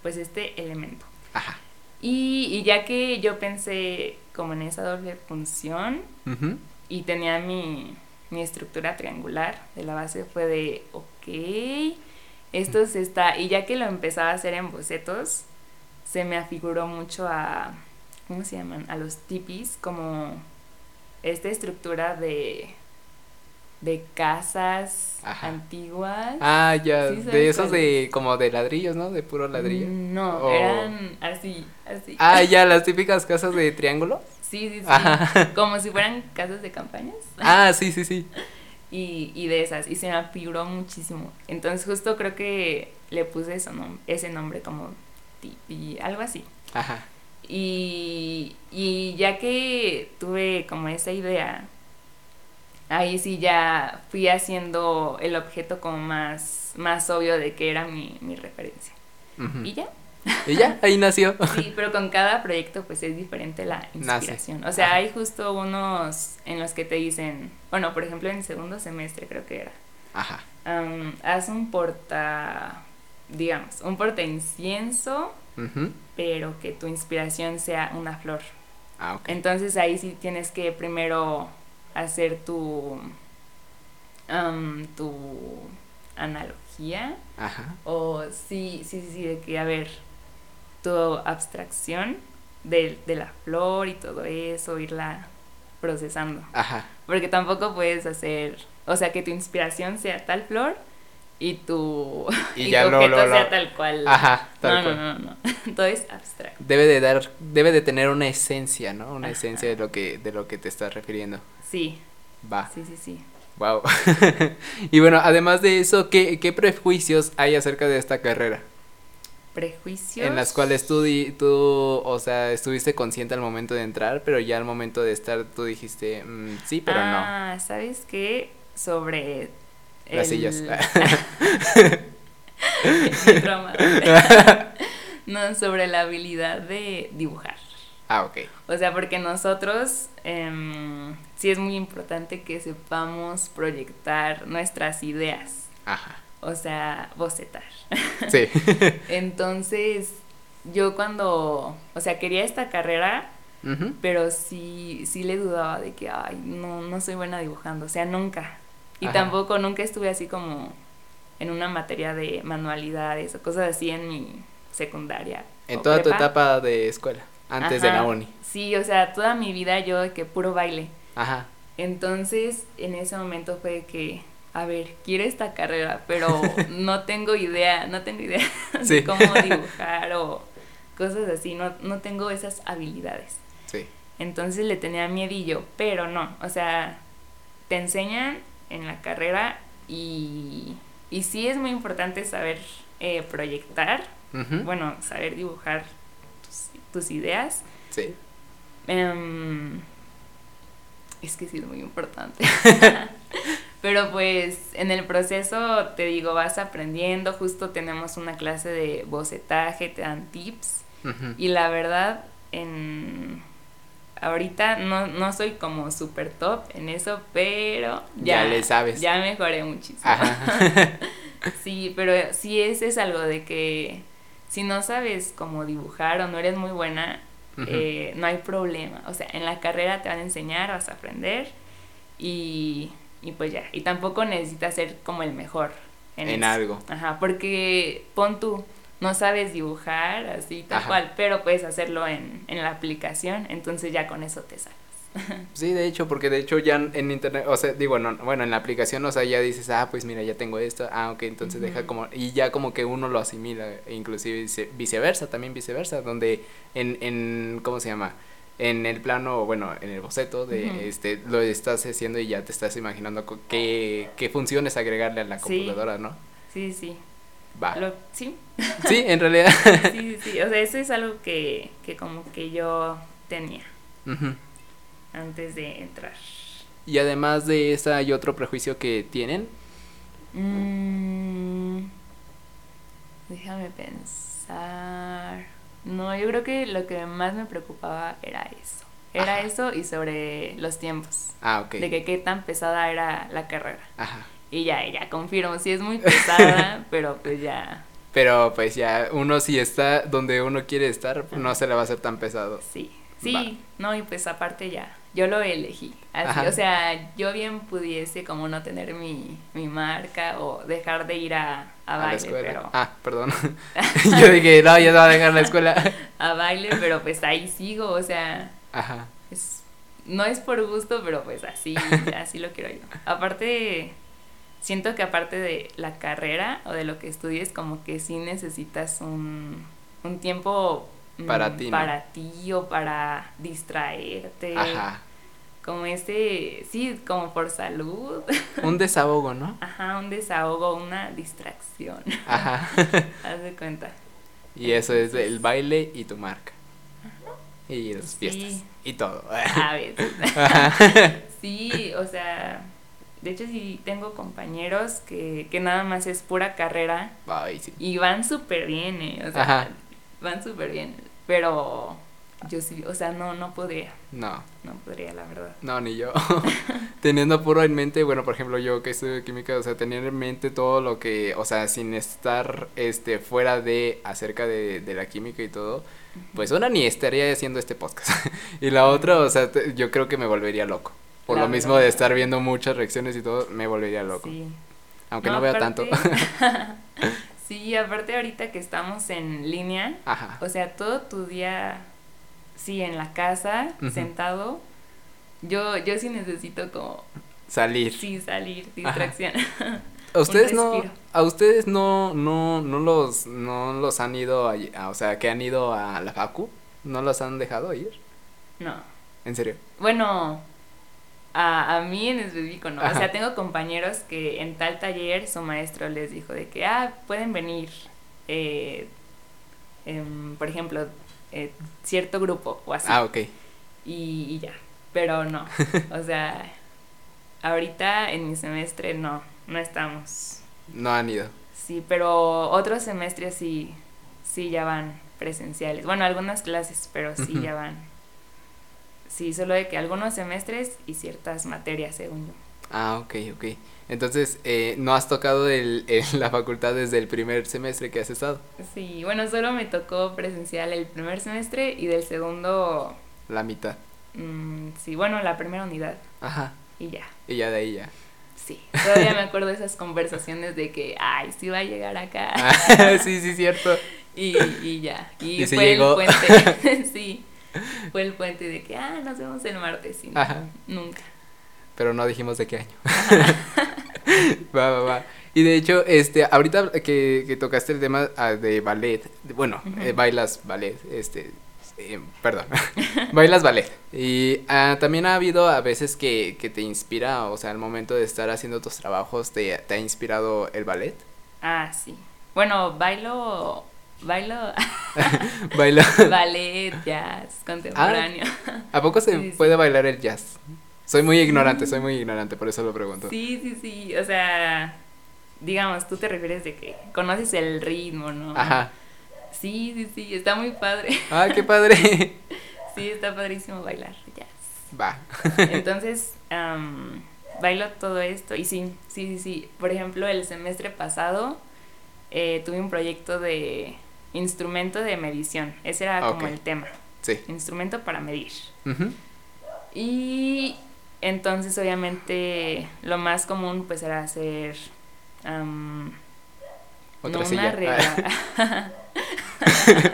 [SPEAKER 3] pues este elemento.
[SPEAKER 2] ajá.
[SPEAKER 3] Y, y ya que yo pensé como en esa doble función. Y tenía mi, mi estructura triangular de la base, fue de, ok, esto se está, y ya que lo empezaba a hacer en bocetos, se me afiguró mucho a, ¿cómo se llaman? A los tipis, como esta estructura de, de casas
[SPEAKER 2] Ajá.
[SPEAKER 3] antiguas.
[SPEAKER 2] Ah, ya,
[SPEAKER 3] Sí, ¿sabes
[SPEAKER 2] de esos de como de ladrillos, ¿no? De puro ladrillo.
[SPEAKER 3] Mm, No,
[SPEAKER 2] O-
[SPEAKER 3] eran así, así.
[SPEAKER 2] Ah, ya, las típicas casas de triángulo. <laughs>
[SPEAKER 3] Sí, sí, sí.
[SPEAKER 2] Ajá.
[SPEAKER 3] Como si fueran casas de campañas. <laughs>
[SPEAKER 2] Ah, sí, sí, sí. <laughs>
[SPEAKER 3] Y, y de esas. Y se me afiguró muchísimo. Entonces justo creo que le puse eso, nom- ese nombre como tipi, algo así.
[SPEAKER 2] Ajá.
[SPEAKER 3] Y, y ya que tuve como esa idea, ahí sí ya fui haciendo el objeto como más, más obvio de que era mi, mi referencia. Y ya.
[SPEAKER 2] Y ya, ahí <laughs> nació.
[SPEAKER 3] Sí, pero con cada proyecto pues es diferente la
[SPEAKER 2] Nace.
[SPEAKER 3] inspiración. O sea,
[SPEAKER 2] Ajá.
[SPEAKER 3] hay justo unos en los que te dicen, bueno, por ejemplo en segundo semestre creo que era,
[SPEAKER 2] Ajá.
[SPEAKER 3] am, haz un porta, digamos, un porta incienso, pero que tu inspiración sea una flor.
[SPEAKER 2] Ah, ok.
[SPEAKER 3] Entonces ahí sí tienes que primero hacer tu, am, tu analogía
[SPEAKER 2] Ajá.
[SPEAKER 3] o sí, sí, sí, sí, de que, a ver, tu abstracción de, de la flor y todo eso, irla procesando.
[SPEAKER 2] Ajá.
[SPEAKER 3] Porque tampoco puedes hacer, o sea, que tu inspiración sea tal flor y tu,
[SPEAKER 2] Y
[SPEAKER 3] y
[SPEAKER 2] ya
[SPEAKER 3] tu objeto
[SPEAKER 2] lo- lo-
[SPEAKER 3] sea tal cual.
[SPEAKER 2] Ajá, tal
[SPEAKER 3] no,
[SPEAKER 2] cual.
[SPEAKER 3] no, no, no, <laughs> todo es abstracto.
[SPEAKER 2] Debe de dar, debe de tener una esencia, ¿no? Una
[SPEAKER 3] Ajá.
[SPEAKER 2] esencia de lo que, de lo que te estás refiriendo.
[SPEAKER 3] Sí,
[SPEAKER 2] Va.
[SPEAKER 3] sí, sí, sí.
[SPEAKER 2] Wow. <laughs> y bueno, además de eso, ¿qué, ¿qué prejuicios hay acerca de esta carrera?
[SPEAKER 3] Prejuicios.
[SPEAKER 2] En las cuales tú, tú, o sea, estuviste consciente al momento de entrar, pero ya al momento de estar tú dijiste, "Mm, sí, pero no.
[SPEAKER 3] ah, ¿sabes qué? Sobre.
[SPEAKER 2] Las sillas. <laughs> <laughs>
[SPEAKER 3] No, sobre la habilidad de dibujar.
[SPEAKER 2] Ah, ok.
[SPEAKER 3] O sea, porque nosotros em, sí es muy importante que sepamos proyectar nuestras ideas.
[SPEAKER 2] Ajá.
[SPEAKER 3] O sea, bocetar. <laughs>
[SPEAKER 2] Sí.
[SPEAKER 3] Entonces, yo cuando, o sea, quería esta carrera, pero sí, sí le dudaba de que, ay, no, no soy buena dibujando, o sea, nunca. Y
[SPEAKER 2] Ajá.
[SPEAKER 3] tampoco, nunca estuve así como en una materia de manualidades o cosas así en mi secundaria.
[SPEAKER 2] En toda tu etapa de escuela, antes de la uni.
[SPEAKER 3] Sí, o sea, toda mi vida yo de que puro baile.
[SPEAKER 2] Ajá.
[SPEAKER 3] Entonces, en ese momento fue que, a ver, quiero esta carrera, pero <laughs> no tengo idea, no tengo idea <laughs>
[SPEAKER 2] Sí.
[SPEAKER 3] de cómo <laughs> dibujar o cosas así, no, no tengo esas habilidades.
[SPEAKER 2] Sí.
[SPEAKER 3] Entonces le tenía miedillo, pero no, o sea, te enseñan en la carrera y, y sí es muy importante saber eh, proyectar, bueno, saber dibujar tus, tus ideas.
[SPEAKER 2] Sí.
[SPEAKER 3] Em, es que sí es muy importante. <laughs> Pero pues en el proceso, te digo, vas aprendiendo, justo tenemos una clase de bocetaje, te dan tips. Y la verdad, en ahorita no, no soy como super top en eso, pero
[SPEAKER 2] Ya
[SPEAKER 3] ya,
[SPEAKER 2] le sabes.
[SPEAKER 3] Ya mejoré muchísimo.
[SPEAKER 2] Ajá. <laughs>
[SPEAKER 3] Sí, pero sí ese es algo de que si no sabes cómo dibujar o no eres muy buena, eh, no hay problema. O sea, en la carrera te van a enseñar, vas a aprender y, y pues ya. Y tampoco necesitas ser como el mejor en,
[SPEAKER 2] En algo.
[SPEAKER 3] Ajá, porque pon tú, no sabes dibujar así tal
[SPEAKER 2] Ajá.
[SPEAKER 3] cual, pero puedes hacerlo en, en la aplicación, entonces ya con eso te sales. <laughs>
[SPEAKER 2] Sí, de hecho, porque de hecho ya en internet, o sea, digo, no, bueno, en la aplicación, o sea, ya dices, ah, pues mira, ya tengo esto, ah, ok, entonces deja como, y ya como que uno lo asimila, e inclusive vice- viceversa, también viceversa, donde en, en, ¿cómo se llama? En el plano, bueno, en el boceto de, este, lo estás haciendo y ya te estás imaginando qué, qué funciones agregarle a la
[SPEAKER 3] Sí.
[SPEAKER 2] computadora, ¿no?
[SPEAKER 3] Sí, sí.
[SPEAKER 2] Va.
[SPEAKER 3] Lo- sí,
[SPEAKER 2] Sí, en realidad. <laughs>
[SPEAKER 3] sí, sí, sí. O sea, eso es algo que, que como que yo tenía antes de entrar.
[SPEAKER 2] Y además de esa hay otro prejuicio que tienen.
[SPEAKER 3] Mm, déjame pensar. No, yo creo que lo que más me preocupaba era eso. Era
[SPEAKER 2] Ajá.
[SPEAKER 3] eso y sobre los tiempos.
[SPEAKER 2] Ah, ok.
[SPEAKER 3] De que qué tan pesada era la carrera.
[SPEAKER 2] Ajá.
[SPEAKER 3] Y ya, ya confirmo, sí es muy pesada, <laughs> pero pues ya,
[SPEAKER 2] Pero pues ya uno si está donde uno quiere estar, no se le va a hacer tan pesado.
[SPEAKER 3] sí.
[SPEAKER 2] Va.
[SPEAKER 3] Sí, no, y pues aparte ya, yo lo elegí. Así,
[SPEAKER 2] Ajá.
[SPEAKER 3] o sea, yo bien pudiese como no tener mi, mi marca o dejar de ir a, a
[SPEAKER 2] a la
[SPEAKER 3] baile,
[SPEAKER 2] escuela.
[SPEAKER 3] pero
[SPEAKER 2] Ah, perdón. <laughs> <laughs> Yo dije, no, ya se va a dejar la escuela.
[SPEAKER 3] a baile, pero pues ahí sigo, o sea,
[SPEAKER 2] Ajá.
[SPEAKER 3] es, no es por gusto, pero pues así, así lo quiero yo. Aparte, siento que aparte de la carrera o de lo que estudies, como que sí necesitas un, un tiempo mm,
[SPEAKER 2] Para ti, ¿no?
[SPEAKER 3] para ti o para distraerte.
[SPEAKER 2] Ajá.
[SPEAKER 3] Como ese, sí, como por salud.
[SPEAKER 2] Un desahogo, ¿no?
[SPEAKER 3] Ajá, un desahogo, una distracción.
[SPEAKER 2] Ajá. <laughs>
[SPEAKER 3] Haz de cuenta.
[SPEAKER 2] Y eso es el baile y tu marca. Y las
[SPEAKER 3] Sí.
[SPEAKER 2] fiestas. Y todo.
[SPEAKER 3] A veces. <laughs>
[SPEAKER 2] Ajá.
[SPEAKER 3] Sí, o sea, de hecho sí tengo compañeros que, que nada más es pura carrera
[SPEAKER 2] Ay, sí.
[SPEAKER 3] y van súper bien, eh, o sea,
[SPEAKER 2] Ajá.
[SPEAKER 3] van súper bien, pero yo sí, o sea, no, no podría,
[SPEAKER 2] No,
[SPEAKER 3] no podría, la verdad.
[SPEAKER 2] no, ni yo. <laughs> teniendo puro en mente, bueno, por ejemplo, yo que estudio química, o sea, tener en mente todo lo que, o sea, sin estar, este, fuera de, acerca de, de la química y todo, pues una ni estaría haciendo este podcast. <laughs> y la otra, o sea, te- yo creo que me volvería loco. Por lo mismo de estar viendo muchas reacciones y todo, me volvería loco.
[SPEAKER 3] Sí.
[SPEAKER 2] Aunque no, vea tanto. <laughs>
[SPEAKER 3] sí, aparte ahorita que estamos en línea,
[SPEAKER 2] Ajá.
[SPEAKER 3] o sea, todo tu día, sí, en la casa, sentado, yo, yo sí necesito como,
[SPEAKER 2] Salir.
[SPEAKER 3] sí, salir, distracción.
[SPEAKER 2] ¿A <laughs> ustedes no, a ustedes no, no, no los, no los han ido a- o sea, que han ido a la facu? ¿No los han dejado ir?
[SPEAKER 3] no.
[SPEAKER 2] ¿En serio?
[SPEAKER 3] Bueno, a, a mí en específico no.
[SPEAKER 2] Ajá.
[SPEAKER 3] O sea, tengo compañeros que en tal taller su maestro les dijo de que, ah, pueden venir, eh, em, por ejemplo, eh, cierto grupo o así.
[SPEAKER 2] Ah, ok.
[SPEAKER 3] y, y ya. Pero no. <laughs> O sea, ahorita en mi semestre no, no estamos.
[SPEAKER 2] No han ido.
[SPEAKER 3] Sí, pero otros semestres sí, sí ya van presenciales. Bueno, algunas clases, pero sí ya van. Sí, solo de que algunos semestres y ciertas materias, según yo.
[SPEAKER 2] Ah, ok, ok. Entonces, eh, ¿no has tocado el, el- la facultad desde el primer semestre que has estado?
[SPEAKER 3] Sí, bueno, solo me tocó presencial el primer semestre y del segundo,
[SPEAKER 2] La mitad.
[SPEAKER 3] mm, sí, bueno, la primera unidad
[SPEAKER 2] Ajá.
[SPEAKER 3] y ya.
[SPEAKER 2] Y ya de ahí ya.
[SPEAKER 3] Sí, todavía me acuerdo de esas conversaciones de que, ay, sí va a llegar acá.
[SPEAKER 2] Ah, <laughs> sí, sí, cierto. <laughs>
[SPEAKER 3] Y, y ya. Y,
[SPEAKER 2] Y se
[SPEAKER 3] fue
[SPEAKER 2] llegó.
[SPEAKER 3] el puente. <laughs> sí. <laughs> Fue el puente de que, ah, nos vemos el martes. Y no,
[SPEAKER 2] Ajá.
[SPEAKER 3] nunca.
[SPEAKER 2] Pero no dijimos de qué año. <laughs> va, va, va. Y de hecho, este, ahorita que, que tocaste el tema ah, de ballet, bueno, eh, bailas ballet, este, eh, perdón, <laughs> bailas ballet. Y ah, también ha habido a veces que, que te inspira, o sea, al momento de estar haciendo tus trabajos, te, te ha inspirado el ballet.
[SPEAKER 3] Ah, sí. Bueno, bailo. Bailo <laughs>
[SPEAKER 2] Baila. <laughs>
[SPEAKER 3] ballet, jazz, contemporáneo.
[SPEAKER 2] ¿A poco se
[SPEAKER 3] Sí, sí.
[SPEAKER 2] puede bailar el jazz? Soy muy ignorante, soy muy ignorante, por eso lo pregunto.
[SPEAKER 3] Sí, sí, sí. O sea, digamos, tú te refieres de que conoces el ritmo, ¿no?
[SPEAKER 2] Ajá.
[SPEAKER 3] Sí, sí, sí. Está muy padre.
[SPEAKER 2] Ah, qué padre. <laughs>
[SPEAKER 3] Sí, está padrísimo bailar jazz.
[SPEAKER 2] Va.
[SPEAKER 3] Entonces, am, bailo todo esto y sí, sí, sí, sí. Por ejemplo, el semestre pasado eh, tuve un proyecto de instrumento de medición. Ese era como
[SPEAKER 2] Ok.
[SPEAKER 3] el tema.
[SPEAKER 2] Sí.
[SPEAKER 3] Instrumento para medir.
[SPEAKER 2] Ujú.
[SPEAKER 3] Y entonces, obviamente, lo más común pues era hacer... am,
[SPEAKER 2] Otra
[SPEAKER 3] no
[SPEAKER 2] silla.
[SPEAKER 3] una regla. <laughs>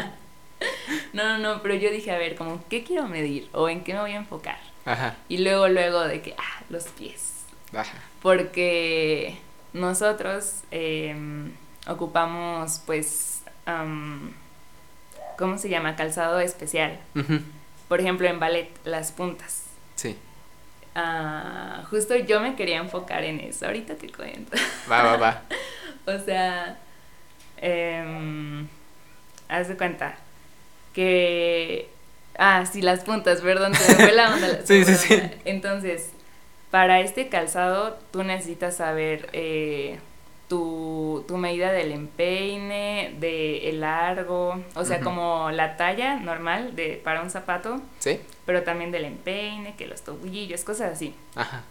[SPEAKER 3] no, no, no, pero yo dije, a ver, como, ¿qué quiero medir? ¿O en qué me voy a enfocar?
[SPEAKER 2] Ajá.
[SPEAKER 3] Y luego, luego de que, ah, los pies.
[SPEAKER 2] Ajá.
[SPEAKER 3] Porque nosotros em, ocupamos, pues, ¿cómo se llama? Calzado especial. Por ejemplo, en ballet, las puntas.
[SPEAKER 2] Sí.
[SPEAKER 3] Ah, justo yo me quería enfocar en eso. Ahorita te cuento.
[SPEAKER 2] Va, va, va. <laughs>
[SPEAKER 3] O sea, em, haz de cuenta que... Ah, sí, las puntas, perdón, se me fue la onda. <laughs>
[SPEAKER 2] Sí, sí, sí.
[SPEAKER 3] Entonces, para este calzado tú necesitas saber eh, tu, tu medida del empeine, de el largo, o sea, como la talla normal de para un zapato,
[SPEAKER 2] ¿Sí?
[SPEAKER 3] pero también del empeine, que los tobillos, cosas así.
[SPEAKER 2] Ajá.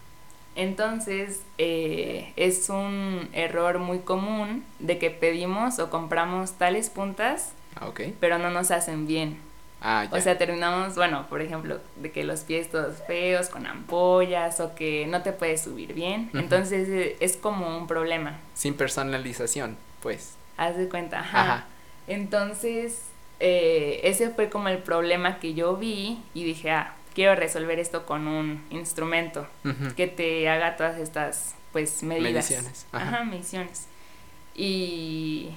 [SPEAKER 3] Entonces, eh, es un error muy común de que pedimos o compramos tales puntas,
[SPEAKER 2] Ah, ok.
[SPEAKER 3] pero no nos hacen bien.
[SPEAKER 2] Ah, ya.
[SPEAKER 3] O sea, terminamos, bueno, por ejemplo, de que los pies todos feos, con ampollas, o que no te puedes subir bien. Entonces, eh, es como un problema.
[SPEAKER 2] Sin personalización, pues.
[SPEAKER 3] Haz de cuenta, ajá.
[SPEAKER 2] Ajá.
[SPEAKER 3] Entonces, eh, ese fue como el problema que yo vi y dije, ah, quiero resolver esto con un instrumento. Que te haga todas estas pues medidas.
[SPEAKER 2] Mediciones, ajá.
[SPEAKER 3] Ajá, mediciones. Y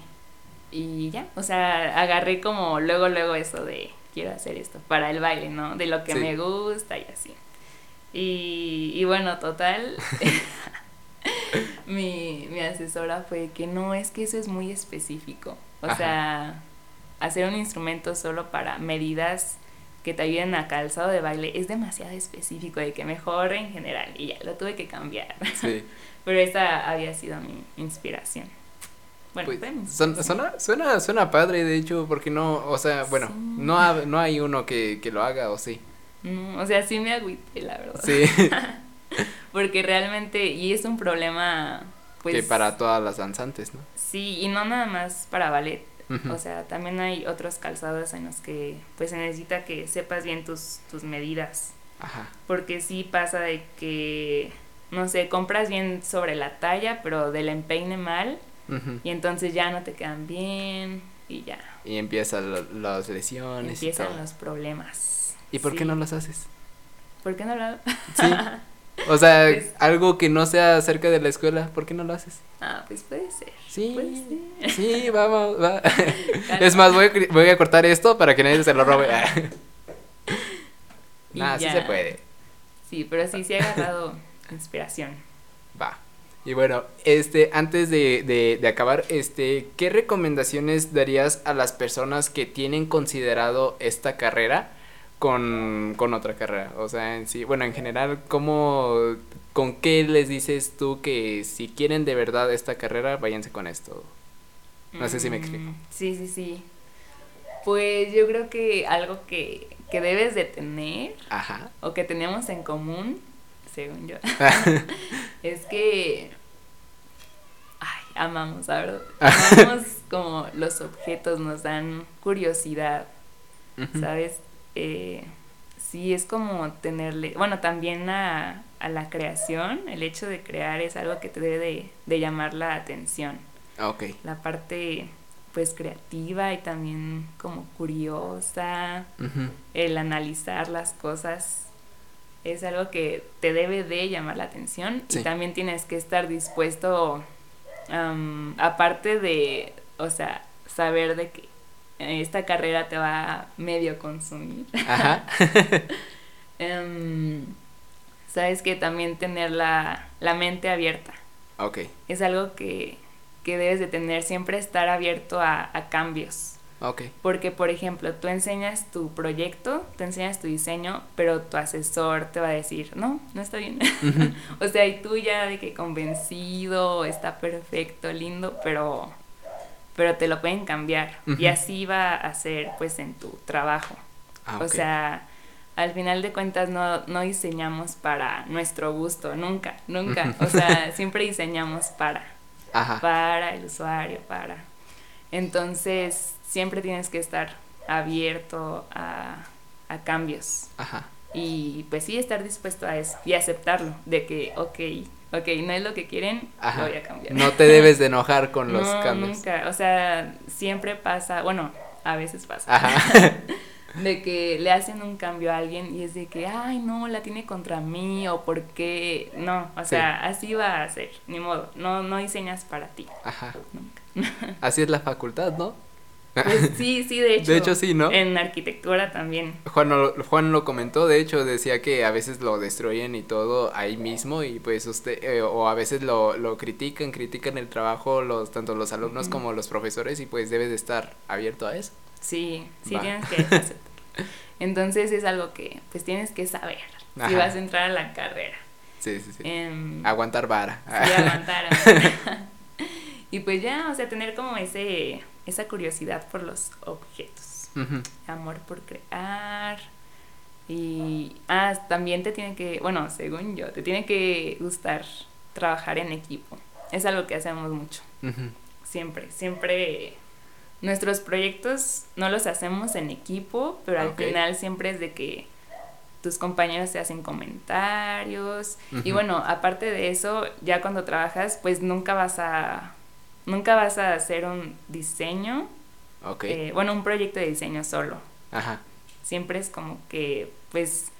[SPEAKER 3] y ya, o sea, agarré como luego luego eso de quiero hacer esto para el baile, ¿no? De lo que
[SPEAKER 2] Sí.
[SPEAKER 3] me gusta y así. Y, y bueno, total <laughs> mi, mi asesora fue que no, es que eso es muy específico. O
[SPEAKER 2] Ajá.
[SPEAKER 3] sea, hacer un instrumento solo para medidas que te ayuden a calzado de baile es demasiado específico, de que mejor en general. Y ya, lo tuve que cambiar.
[SPEAKER 2] Sí. <laughs>
[SPEAKER 3] Pero esa había sido mi inspiración. Bueno,
[SPEAKER 2] Pues, son- suena, suena, suena padre, de hecho, porque no, o sea, bueno,
[SPEAKER 3] Sí.
[SPEAKER 2] no, ha- no hay uno que, que lo haga, o sí.
[SPEAKER 3] No, o sea, sí me agüité, la verdad.
[SPEAKER 2] Sí, <laughs>
[SPEAKER 3] Porque realmente, y es un problema, pues...
[SPEAKER 2] que para todas las danzantes, ¿no?
[SPEAKER 3] Sí, y no nada más para ballet. O sea, también hay otros calzados en los que pues se necesita que sepas bien tus, tus medidas.
[SPEAKER 2] Ajá.
[SPEAKER 3] Porque sí pasa de que, no sé, compras bien sobre la talla, pero del empeine mal, y entonces ya no te quedan bien, y ya.
[SPEAKER 2] Y empiezan lo- las lesiones y
[SPEAKER 3] Empiezan
[SPEAKER 2] todo.
[SPEAKER 3] los problemas.
[SPEAKER 2] ¿Y por qué
[SPEAKER 3] Sí.
[SPEAKER 2] no los haces?
[SPEAKER 3] ¿Por qué no lo
[SPEAKER 2] Sí. <laughs> O sea,
[SPEAKER 3] Pues-
[SPEAKER 2] algo que no sea cerca de la escuela, ¿por qué no lo haces?
[SPEAKER 3] Ah, pues puede ser.
[SPEAKER 2] Sí.
[SPEAKER 3] Puede ser.
[SPEAKER 2] Sí, vamos, va. <laughs> <laughs> Es más, voy a, voy a cortar esto para que nadie se lo robe.
[SPEAKER 3] Y
[SPEAKER 2] Nah, sí se puede.
[SPEAKER 3] Sí, pero sí, sí he agarrado inspiración.
[SPEAKER 2] Y bueno, este, antes de, de, de acabar, este, ¿qué recomendaciones darías a las personas que tienen considerado esta carrera con, con otra carrera? O sea, en sí, bueno, en general, ¿cómo, con qué les dices tú que si quieren de verdad esta carrera, váyanse con esto? No sé si me explico.
[SPEAKER 3] Mm, Sí, sí, sí. Pues yo creo que algo que, que debes de tener
[SPEAKER 2] Ajá.
[SPEAKER 3] o que tenemos en común, según yo, <laughs> <laughs> es que ay, amamos, la verdad. <laughs> Amamos como los objetos, nos dan curiosidad. ¿sabes? Eh, sí, es como tenerle, bueno, también a, a la creación, el hecho de crear es algo que te debe de, de llamar la atención.
[SPEAKER 2] Ok.
[SPEAKER 3] La parte pues creativa y también como curiosa, el analizar las cosas es algo que te debe de llamar la atención
[SPEAKER 2] Sí.
[SPEAKER 3] y también tienes que estar dispuesto, aparte de, o sea, saber de que esta carrera te va a medio consumir.
[SPEAKER 2] Ajá. <laughs>
[SPEAKER 3] Em, sabes que también tener la, la mente abierta
[SPEAKER 2] ok.
[SPEAKER 3] es algo que, que debes de tener, siempre estar abierto a, a cambios. Porque, por ejemplo, tú enseñas tu proyecto, te enseñas tu diseño, pero tu asesor te va a decir, no, no está bien. <laughs> O sea, y tú ya de que convencido, está perfecto, lindo, pero, pero te lo pueden cambiar. Y así va a ser, pues, en tu trabajo.
[SPEAKER 2] Ah,
[SPEAKER 3] O sea, al final de cuentas no, no diseñamos para nuestro gusto, nunca, nunca. O sea, <laughs> siempre diseñamos para
[SPEAKER 2] Ajá.
[SPEAKER 3] para el usuario, para. Entonces, siempre tienes que estar abierto a, a cambios.
[SPEAKER 2] Ajá.
[SPEAKER 3] Y pues sí, estar dispuesto a eso y aceptarlo, de que, ok, ok, no es lo que quieren,
[SPEAKER 2] Ajá.
[SPEAKER 3] voy a cambiar.
[SPEAKER 2] No te debes de enojar con <laughs> los
[SPEAKER 3] No,
[SPEAKER 2] cambios.
[SPEAKER 3] nunca, o sea, siempre pasa, bueno, a veces pasa,
[SPEAKER 2] Ajá. <laughs>
[SPEAKER 3] de que le hacen un cambio a alguien y es de que, ay, no, la tiene contra mí o por qué, no, o
[SPEAKER 2] Sí.
[SPEAKER 3] sea, así va a ser, ni modo, no, no diseñas para ti,
[SPEAKER 2] Ajá.
[SPEAKER 3] nunca.
[SPEAKER 2] Así es la facultad, ¿no?
[SPEAKER 3] Pues <laughs> sí, sí, de hecho.
[SPEAKER 2] De hecho, sí, ¿no?
[SPEAKER 3] En arquitectura también.
[SPEAKER 2] Juan lo, Juan lo comentó, de hecho, decía que a veces lo destruyen y todo ahí mismo y pues usted, eh, o a veces lo, lo critican, critican el trabajo, los tanto los alumnos como los profesores y pues debes de estar abierto a eso.
[SPEAKER 3] Sí, sí
[SPEAKER 2] Va.
[SPEAKER 3] tienes que aceptar. Entonces es algo que pues tienes que saber si vas a entrar a la carrera.
[SPEAKER 2] Sí, sí, sí.
[SPEAKER 3] Em,
[SPEAKER 2] Aguantar vara.
[SPEAKER 3] sí, aguantar. <laughs> <laughs> y pues ya, o sea, tener como ese esa curiosidad por los objetos. Amor por crear. Y ah, también te tiene que, bueno, según yo, te tiene que gustar trabajar en equipo. Es algo que hacemos mucho. Siempre, siempre nuestros proyectos no los hacemos en equipo, pero al final siempre es de que tus compañeros te hacen comentarios y bueno, aparte de eso, ya cuando trabajas, pues nunca vas a nunca vas a hacer un diseño,
[SPEAKER 2] Ok.
[SPEAKER 3] eh, bueno, un proyecto de diseño solo.
[SPEAKER 2] Ajá.
[SPEAKER 3] Siempre es como que pues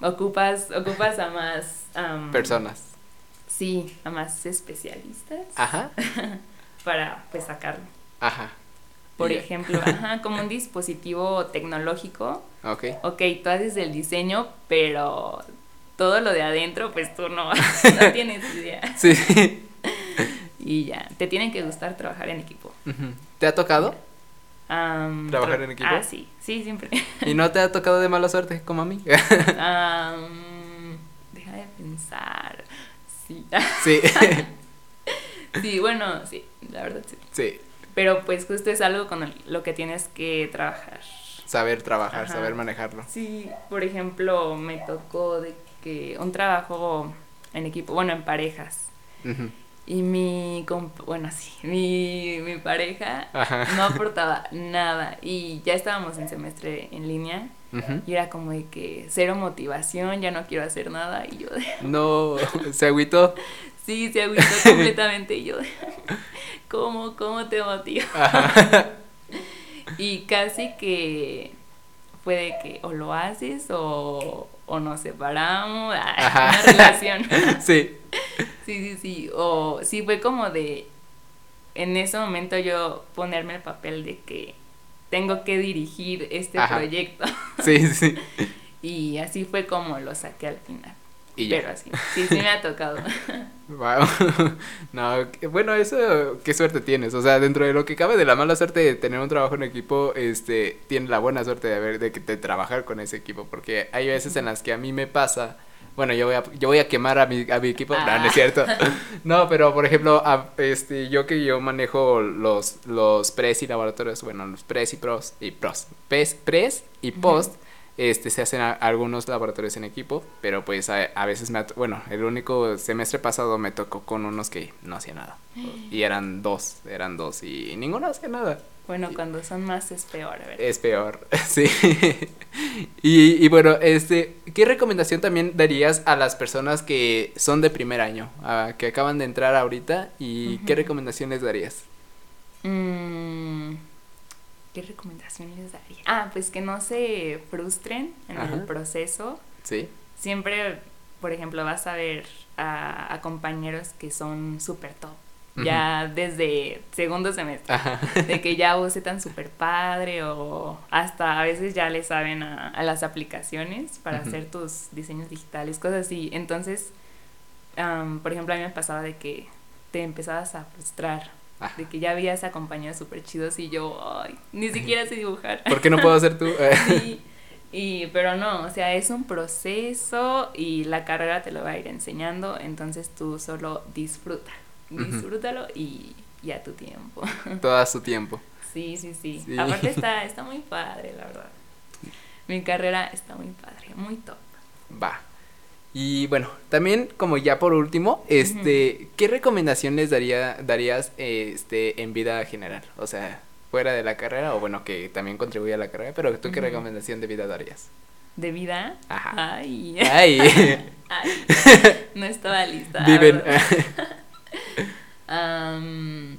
[SPEAKER 3] ocupas ocupas a más am,
[SPEAKER 2] Personas.
[SPEAKER 3] Sí, a más especialistas
[SPEAKER 2] Ajá. <laughs>
[SPEAKER 3] para pues sacarlo.
[SPEAKER 2] Ajá.
[SPEAKER 3] Por ejemplo, <laughs> ajá, como un dispositivo tecnológico,
[SPEAKER 2] Ok.
[SPEAKER 3] ok, tú haces el diseño, pero todo lo de adentro, pues tú no, <laughs> no tienes idea.
[SPEAKER 2] Sí.
[SPEAKER 3] Y ya, te tiene que gustar trabajar en equipo.
[SPEAKER 2] ¿Te ha tocado? ¿Trabajar
[SPEAKER 3] tra-
[SPEAKER 2] en equipo?
[SPEAKER 3] Ah, sí, sí, siempre.
[SPEAKER 2] ¿Y no te ha tocado de mala suerte como a mí? <laughs>
[SPEAKER 3] Am, deja de pensar. Sí.
[SPEAKER 2] sí. <laughs>
[SPEAKER 3] Sí, bueno, sí, la verdad sí.
[SPEAKER 2] Sí.
[SPEAKER 3] Pero pues justo es algo con el- lo que tienes que trabajar.
[SPEAKER 2] Saber trabajar,
[SPEAKER 3] Ajá.
[SPEAKER 2] saber manejarlo.
[SPEAKER 3] Sí, por ejemplo, me tocó de que un trabajo en equipo, bueno, en parejas.
[SPEAKER 2] Ujú.
[SPEAKER 3] Y mi, bueno, sí, <laughs> mi, mi pareja
[SPEAKER 2] Ajá.
[SPEAKER 3] no aportaba nada. Y ya estábamos en semestre en línea.
[SPEAKER 2] Ujú.
[SPEAKER 3] Y era como de que cero motivación, ya no quiero hacer nada. Y yo de,
[SPEAKER 2] No, <laughs> se agüitó.
[SPEAKER 3] sí, se agüitó <laughs> completamente. Y yo de, ¿cómo, cómo te motiva?
[SPEAKER 2] Ajá.
[SPEAKER 3] Y casi que fue de que o lo haces o, o nos separamos. Una relación.
[SPEAKER 2] Sí.
[SPEAKER 3] Sí, sí, sí. O sí fue como de en ese momento yo ponerme el papel de que tengo que dirigir este
[SPEAKER 2] Ajá.
[SPEAKER 3] proyecto. <laughs>
[SPEAKER 2] Sí, sí. <laughs>
[SPEAKER 3] Y así fue como lo saqué al final.
[SPEAKER 2] Y ya.
[SPEAKER 3] Pero así. Sí, sí me ha tocado. <laughs>
[SPEAKER 2] Wow. No, bueno, eso, qué suerte tienes. O sea, dentro de lo que cabe de la mala suerte de tener un trabajo en equipo, este, tienes la buena suerte de haber, de, que- de trabajar con ese equipo. Porque hay veces en las que a mí me pasa, bueno, yo voy a, yo voy a quemar a mi, a mi equipo, no, no es
[SPEAKER 3] Ah.
[SPEAKER 2] cierto. <laughs> No, pero por ejemplo, a- este, yo que yo manejo los, los pres y laboratorios, bueno, los pres y pros, y pros, pres, pres y post, este, se hacen a- algunos laboratorios en equipo, pero pues a, a veces me, bueno, el único semestre pasado me tocó con unos que no hacía nada. Y eran dos, eran dos y ninguno hacía nada.
[SPEAKER 3] Bueno, cuando son más es peor, ¿verdad?
[SPEAKER 2] Es peor, <laughs> sí. y, y bueno, este, ¿qué recomendación también darías a las personas que son de primer año, a- que acaban de entrar ahorita y qué recomendación les darías?
[SPEAKER 3] Mm, ¿Qué recomendación les daría? Ah, pues que no se frustren en el proceso.
[SPEAKER 2] Sí.
[SPEAKER 3] Siempre, por ejemplo, vas a ver a, a compañeros que son súper top. Ya desde segundo semestre.
[SPEAKER 2] Ajá.
[SPEAKER 3] De que ya bocetan súper padre o hasta a veces ya le saben a, a las aplicaciones para hacer tus diseños digitales, cosas así. Entonces, am, por ejemplo, a mí me pasaba de que te empezabas a frustrar.
[SPEAKER 2] Ajá.
[SPEAKER 3] De que ya veías a compañeros súper chidos y yo, ay, ni siquiera sé dibujar.
[SPEAKER 2] ¿Por qué no puedo ser tú? <laughs>
[SPEAKER 3] Sí, y, pero no, o sea, es un proceso y la carrera te lo va a ir enseñando, entonces tú solo disfruta, Disfrútalo y, y a tu tiempo. <laughs>
[SPEAKER 2] Todo a su tiempo.
[SPEAKER 3] Sí, sí, sí,
[SPEAKER 2] Sí.
[SPEAKER 3] Aparte está, <laughs> está muy padre, la verdad. Mi carrera está muy padre, muy top.
[SPEAKER 2] Va. Y bueno, también como ya por último, este, ¿qué recomendación les daría, darías este, en vida general? O sea, fuera de la carrera o bueno, que también contribuye a la carrera, pero ¿tú qué recomendación de vida darías?
[SPEAKER 3] De vida,
[SPEAKER 2] Ajá.
[SPEAKER 3] ay,
[SPEAKER 2] Ay, <laughs>
[SPEAKER 3] ay, no estaba lista.
[SPEAKER 2] viven.
[SPEAKER 3] Am,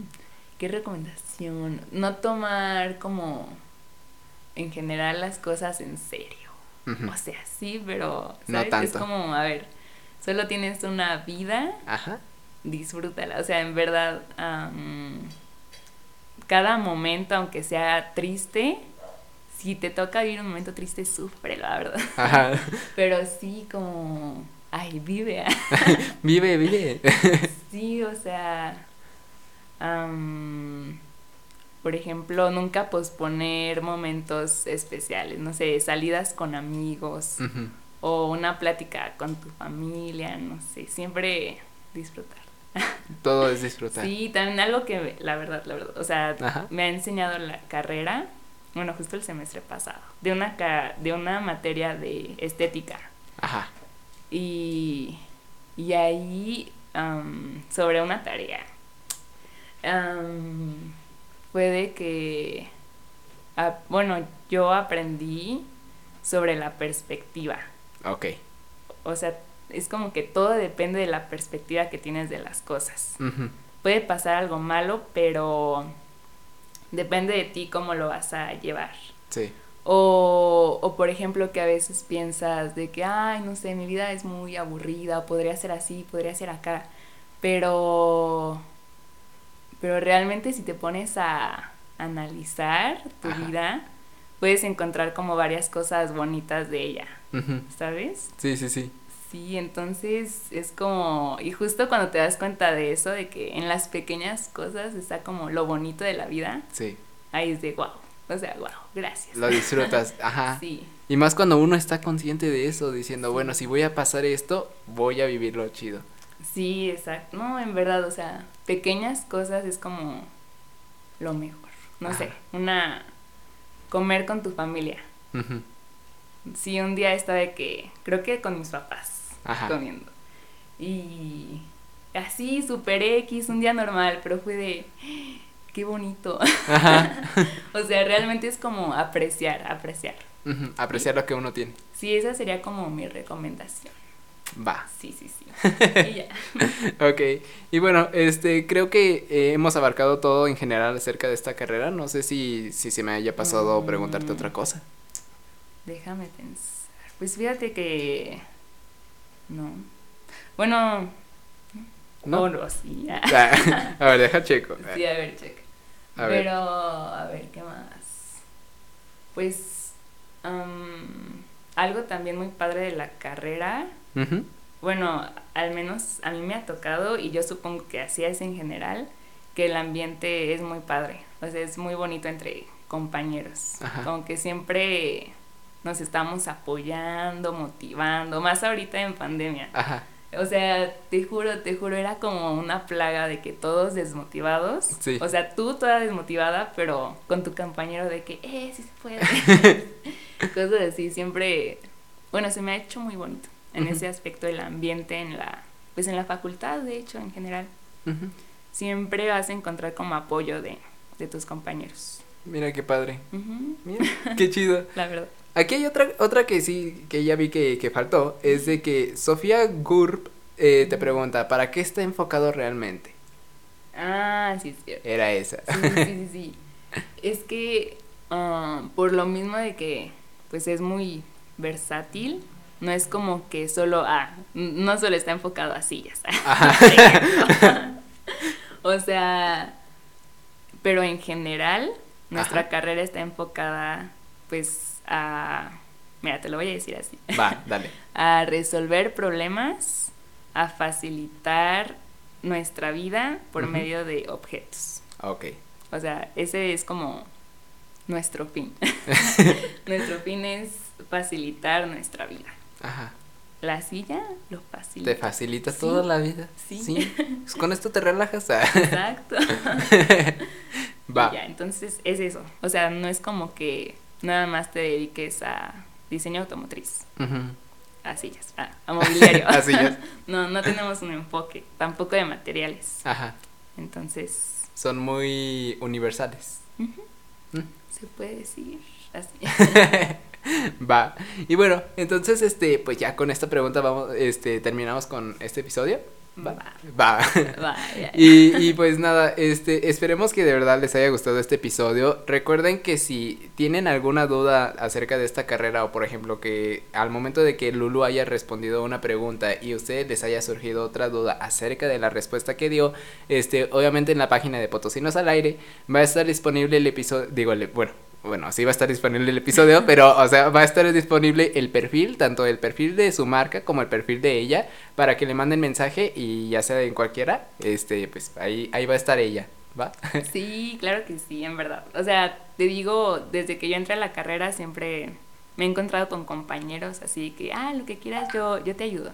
[SPEAKER 3] ¿Qué recomendación? No tomar como en general las cosas en serio. O sea, sí, pero
[SPEAKER 2] No
[SPEAKER 3] ¿sabes?
[SPEAKER 2] tanto.
[SPEAKER 3] es como, a ver, solo tienes una vida,
[SPEAKER 2] Ajá.
[SPEAKER 3] disfrútala. O sea, en verdad, cada momento, aunque sea triste, si te toca vivir un momento triste, sufre, la verdad.
[SPEAKER 2] Ajá. <laughs>
[SPEAKER 3] Pero sí, como, ay, vive. <laughs>
[SPEAKER 2] Vive, vive. <laughs>
[SPEAKER 3] Sí, o sea, am, por ejemplo, nunca posponer momentos especiales, no sé, salidas con amigos o una plática con tu familia, no sé, siempre disfrutar. <laughs>
[SPEAKER 2] Todo es disfrutar.
[SPEAKER 3] Sí, también algo que, la verdad, la verdad, o sea,
[SPEAKER 2] Ajá.
[SPEAKER 3] me ha enseñado la carrera, bueno, justo el semestre pasado, de una, ca- de una materia de estética.
[SPEAKER 2] Ajá.
[SPEAKER 3] Y, y ahí, am, sobre una tarea, am, fue de que, bueno, yo aprendí sobre la perspectiva.
[SPEAKER 2] Ok.
[SPEAKER 3] O sea, es como que todo depende de la perspectiva que tienes de las cosas. Puede pasar algo malo, pero depende de ti cómo lo vas a llevar.
[SPEAKER 2] Sí.
[SPEAKER 3] O, o por ejemplo que a veces piensas de que, ay, no sé, mi vida es muy aburrida, podría ser así, podría ser acá, pero, pero realmente si te pones a analizar tu
[SPEAKER 2] Ajá.
[SPEAKER 3] vida, puedes encontrar como varias cosas bonitas de ella. ¿sabes?
[SPEAKER 2] Sí, sí, sí.
[SPEAKER 3] Sí, entonces es como, y justo cuando te das cuenta de eso, de que en las pequeñas cosas está como lo bonito de la vida,
[SPEAKER 2] Sí.
[SPEAKER 3] ahí es de wow, o sea, wow, gracias.
[SPEAKER 2] Lo disfrutas. <laughs> Ajá.
[SPEAKER 3] Sí.
[SPEAKER 2] Y más cuando uno está consciente de eso, diciendo, bueno, si voy a pasar esto, voy a vivirlo chido.
[SPEAKER 3] Sí, exacto. No, en verdad, o sea, pequeñas cosas es como lo mejor. No sé, una comer con tu familia.
[SPEAKER 2] Ujú.
[SPEAKER 3] Sí, un día estaba de que, creo que con mis papás
[SPEAKER 2] Ajá.
[SPEAKER 3] comiendo. Y así, super X, un día normal, pero fue de, qué bonito.
[SPEAKER 2] Ajá. <laughs>
[SPEAKER 3] o sea, realmente es como apreciar, apreciar.
[SPEAKER 2] Apreciar lo que uno tiene.
[SPEAKER 3] Sí, esa sería como mi recomendación.
[SPEAKER 2] Va.
[SPEAKER 3] Sí, sí, sí. <laughs> Y ya.
[SPEAKER 2] Ok, y bueno, este, creo que eh, hemos abarcado todo en general acerca de esta carrera. No sé si, si se me haya pasado
[SPEAKER 3] Mm.
[SPEAKER 2] preguntarte otra cosa.
[SPEAKER 3] Déjame pensar. Pues fíjate que... No. Bueno...
[SPEAKER 2] ¿No?
[SPEAKER 3] o no, sí.
[SPEAKER 2] Ah, <laughs> a ver, deja checo.
[SPEAKER 3] Sí, a ver, checa.
[SPEAKER 2] A.
[SPEAKER 3] Pero, a ver, ¿qué más? Pues, am, algo también muy padre de la carrera, bueno, al menos a mí me ha tocado y yo supongo que así es en general, que el ambiente es muy padre, o sea, es muy bonito entre compañeros,
[SPEAKER 2] Ajá.
[SPEAKER 3] como que siempre nos estamos apoyando, motivando, más ahorita en pandemia.
[SPEAKER 2] Ajá.
[SPEAKER 3] O sea, te juro, te juro, era como una plaga de que todos desmotivados.
[SPEAKER 2] Sí.
[SPEAKER 3] O sea, tú toda desmotivada, pero con tu compañero de que, eh, sí se puede. <laughs> Cosas así, siempre, bueno, se me ha hecho muy bonito en ese aspecto del ambiente, en la, pues en la facultad, de hecho, en general. Siempre vas a encontrar como apoyo de, de tus compañeros.
[SPEAKER 2] Mira qué padre.
[SPEAKER 3] Ujú,
[SPEAKER 2] Mira, qué chido. <laughs>
[SPEAKER 3] La verdad.
[SPEAKER 2] Aquí hay otra, otra que sí, que ya vi que, que faltó, es de que Sofía Gurb eh, te pregunta, ¿para qué está enfocado realmente?
[SPEAKER 3] Ah, sí, es cierto.
[SPEAKER 2] Era esa.
[SPEAKER 3] Sí, sí, sí, sí. Es que ah, por lo mismo de que pues es muy versátil, no es como que solo, ah, no solo está enfocado a sillas. <laughs> por ejemplo. <laughs> o sea, pero en general nuestra
[SPEAKER 2] Ajá.
[SPEAKER 3] carrera está enfocada pues a, mira, te lo voy a decir así,
[SPEAKER 2] Va, <laughs> dale.
[SPEAKER 3] a resolver problemas, a facilitar nuestra vida por medio de objetos.
[SPEAKER 2] Ok.
[SPEAKER 3] O sea, ese es como nuestro fin. <laughs> <laughs> nuestro fin es facilitar nuestra vida.
[SPEAKER 2] Ajá.
[SPEAKER 3] La silla lo facilita.
[SPEAKER 2] Te facilita
[SPEAKER 3] Sí.
[SPEAKER 2] toda la vida.
[SPEAKER 3] Sí.
[SPEAKER 2] Pues con esto te relajas. ah.
[SPEAKER 3] Exacto.
[SPEAKER 2] Va.
[SPEAKER 3] Ya, entonces es eso. O sea, no es como que nada más te dediques a diseño automotriz,
[SPEAKER 2] Ujú.
[SPEAKER 3] a sillas, a, a mobiliario. <laughs>
[SPEAKER 2] A sillas. <laughs>
[SPEAKER 3] no, no tenemos un enfoque, tampoco de materiales.
[SPEAKER 2] Ajá.
[SPEAKER 3] Entonces,
[SPEAKER 2] Son muy universales. Mm.
[SPEAKER 3] se puede decir así. <laughs>
[SPEAKER 2] Va. Y bueno, entonces, este, pues ya con esta pregunta vamos, este, terminamos con este episodio.
[SPEAKER 3] Va.
[SPEAKER 2] Va.
[SPEAKER 3] Vaya. <laughs>
[SPEAKER 2] Y, y pues nada, este, esperemos que de verdad les haya gustado este episodio. Recuerden que si tienen alguna duda acerca de esta carrera o por ejemplo que al momento de que Lulu haya respondido una pregunta y a ustedes les haya surgido otra duda acerca de la respuesta que dio, este, obviamente en la página de Potosinos al aire va a estar disponible el episodio, digo, el- bueno, bueno, sí va a estar disponible el episodio, pero, o sea, va a estar disponible el perfil, tanto el perfil de su marca como el perfil de ella, para que le manden mensaje y ya sea en cualquiera, este, pues ahí, ahí va a estar ella, ¿va? <laughs>
[SPEAKER 3] Sí, claro que sí, en verdad. O sea, te digo, desde que yo entré a la carrera siempre me he encontrado con compañeros así que, ah, lo que quieras, yo, yo te ayudo.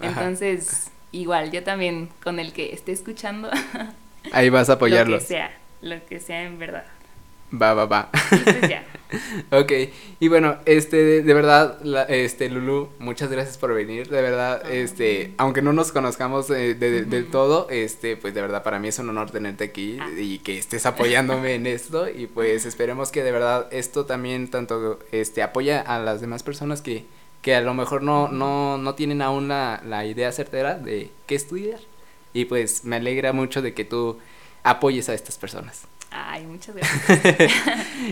[SPEAKER 2] Ajá.
[SPEAKER 3] Entonces, igual, yo también con el que esté escuchando, <laughs>
[SPEAKER 2] Ahí vas a
[SPEAKER 3] lo
[SPEAKER 2] apoyarlos.
[SPEAKER 3] que sea, lo que sea en verdad.
[SPEAKER 2] Va, va, va.
[SPEAKER 3] Pues ya. <laughs>
[SPEAKER 2] Ok, y bueno, este, de, verdad, la- este, Lulu, muchas gracias por venir, de verdad, este, aunque no nos conozcamos eh, de- de- del todo, este, pues de verdad para mí es un honor tenerte aquí
[SPEAKER 3] Ah.
[SPEAKER 2] y que estés apoyándome en esto y pues esperemos que de verdad esto también tanto, este, apoya a las demás personas que, que a lo mejor no, no, no tienen aún la, la idea certera de qué estudiar y pues me alegra mucho de que tú apoyes a estas personas.
[SPEAKER 3] Ay, muchas gracias.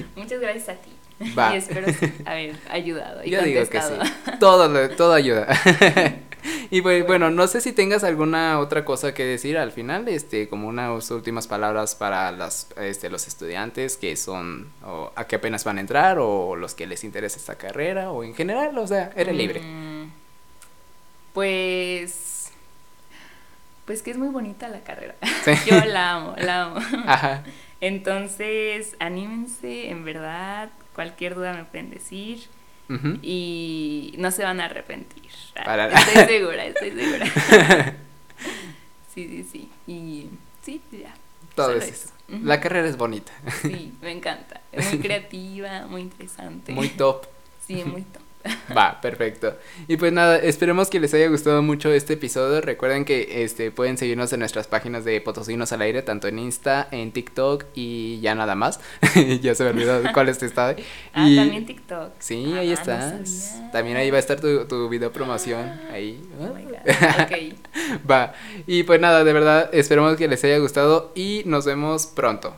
[SPEAKER 3] <laughs> muchas gracias a ti.
[SPEAKER 2] Va.
[SPEAKER 3] Y espero haber ayudado y
[SPEAKER 2] Yo digo que sí.
[SPEAKER 3] contestado.
[SPEAKER 2] Todo, todo ayuda. <laughs> y pues bueno, no sé si tengas alguna otra cosa que decir al final, este, como unas últimas palabras para las, este, los estudiantes que son, o a que apenas van a entrar, o los que les interesa esta carrera, o en general, o sea, eres libre.
[SPEAKER 3] Mm, Pues. Pues que es muy bonita la carrera.
[SPEAKER 2] Sí. <laughs>
[SPEAKER 3] Yo la amo, la amo.
[SPEAKER 2] Ajá.
[SPEAKER 3] Entonces, anímense, en verdad. Cualquier duda me pueden decir. Y no se van a arrepentir. Ah,
[SPEAKER 2] Para-
[SPEAKER 3] Estoy segura, estoy segura. <laughs> Sí, sí, sí. Y sí, ya.
[SPEAKER 2] Todo
[SPEAKER 3] Solo
[SPEAKER 2] es
[SPEAKER 3] eso.
[SPEAKER 2] La carrera es bonita,
[SPEAKER 3] Sí, me encanta. Es muy <laughs> creativa, muy interesante.
[SPEAKER 2] muy top.
[SPEAKER 3] Sí, muy top. <laughs>
[SPEAKER 2] Va, perfecto. Y pues nada, esperemos que les haya gustado mucho este episodio. Recuerden que este pueden seguirnos en nuestras páginas de Potosinos al aire, tanto en Insta, en TikTok y ya nada más. <laughs> ya se me olvidó cuál es está. <laughs>
[SPEAKER 3] Ah,
[SPEAKER 2] Y-
[SPEAKER 3] también TikTok.
[SPEAKER 2] Sí,
[SPEAKER 3] Ah,
[SPEAKER 2] ahí
[SPEAKER 3] no
[SPEAKER 2] estás.
[SPEAKER 3] sabía.
[SPEAKER 2] También ahí va a estar tu, tu video promoción. Ahí.
[SPEAKER 3] Oh my God. Ok.
[SPEAKER 2] Va. Y pues nada, de verdad, esperemos que les haya gustado y nos vemos pronto.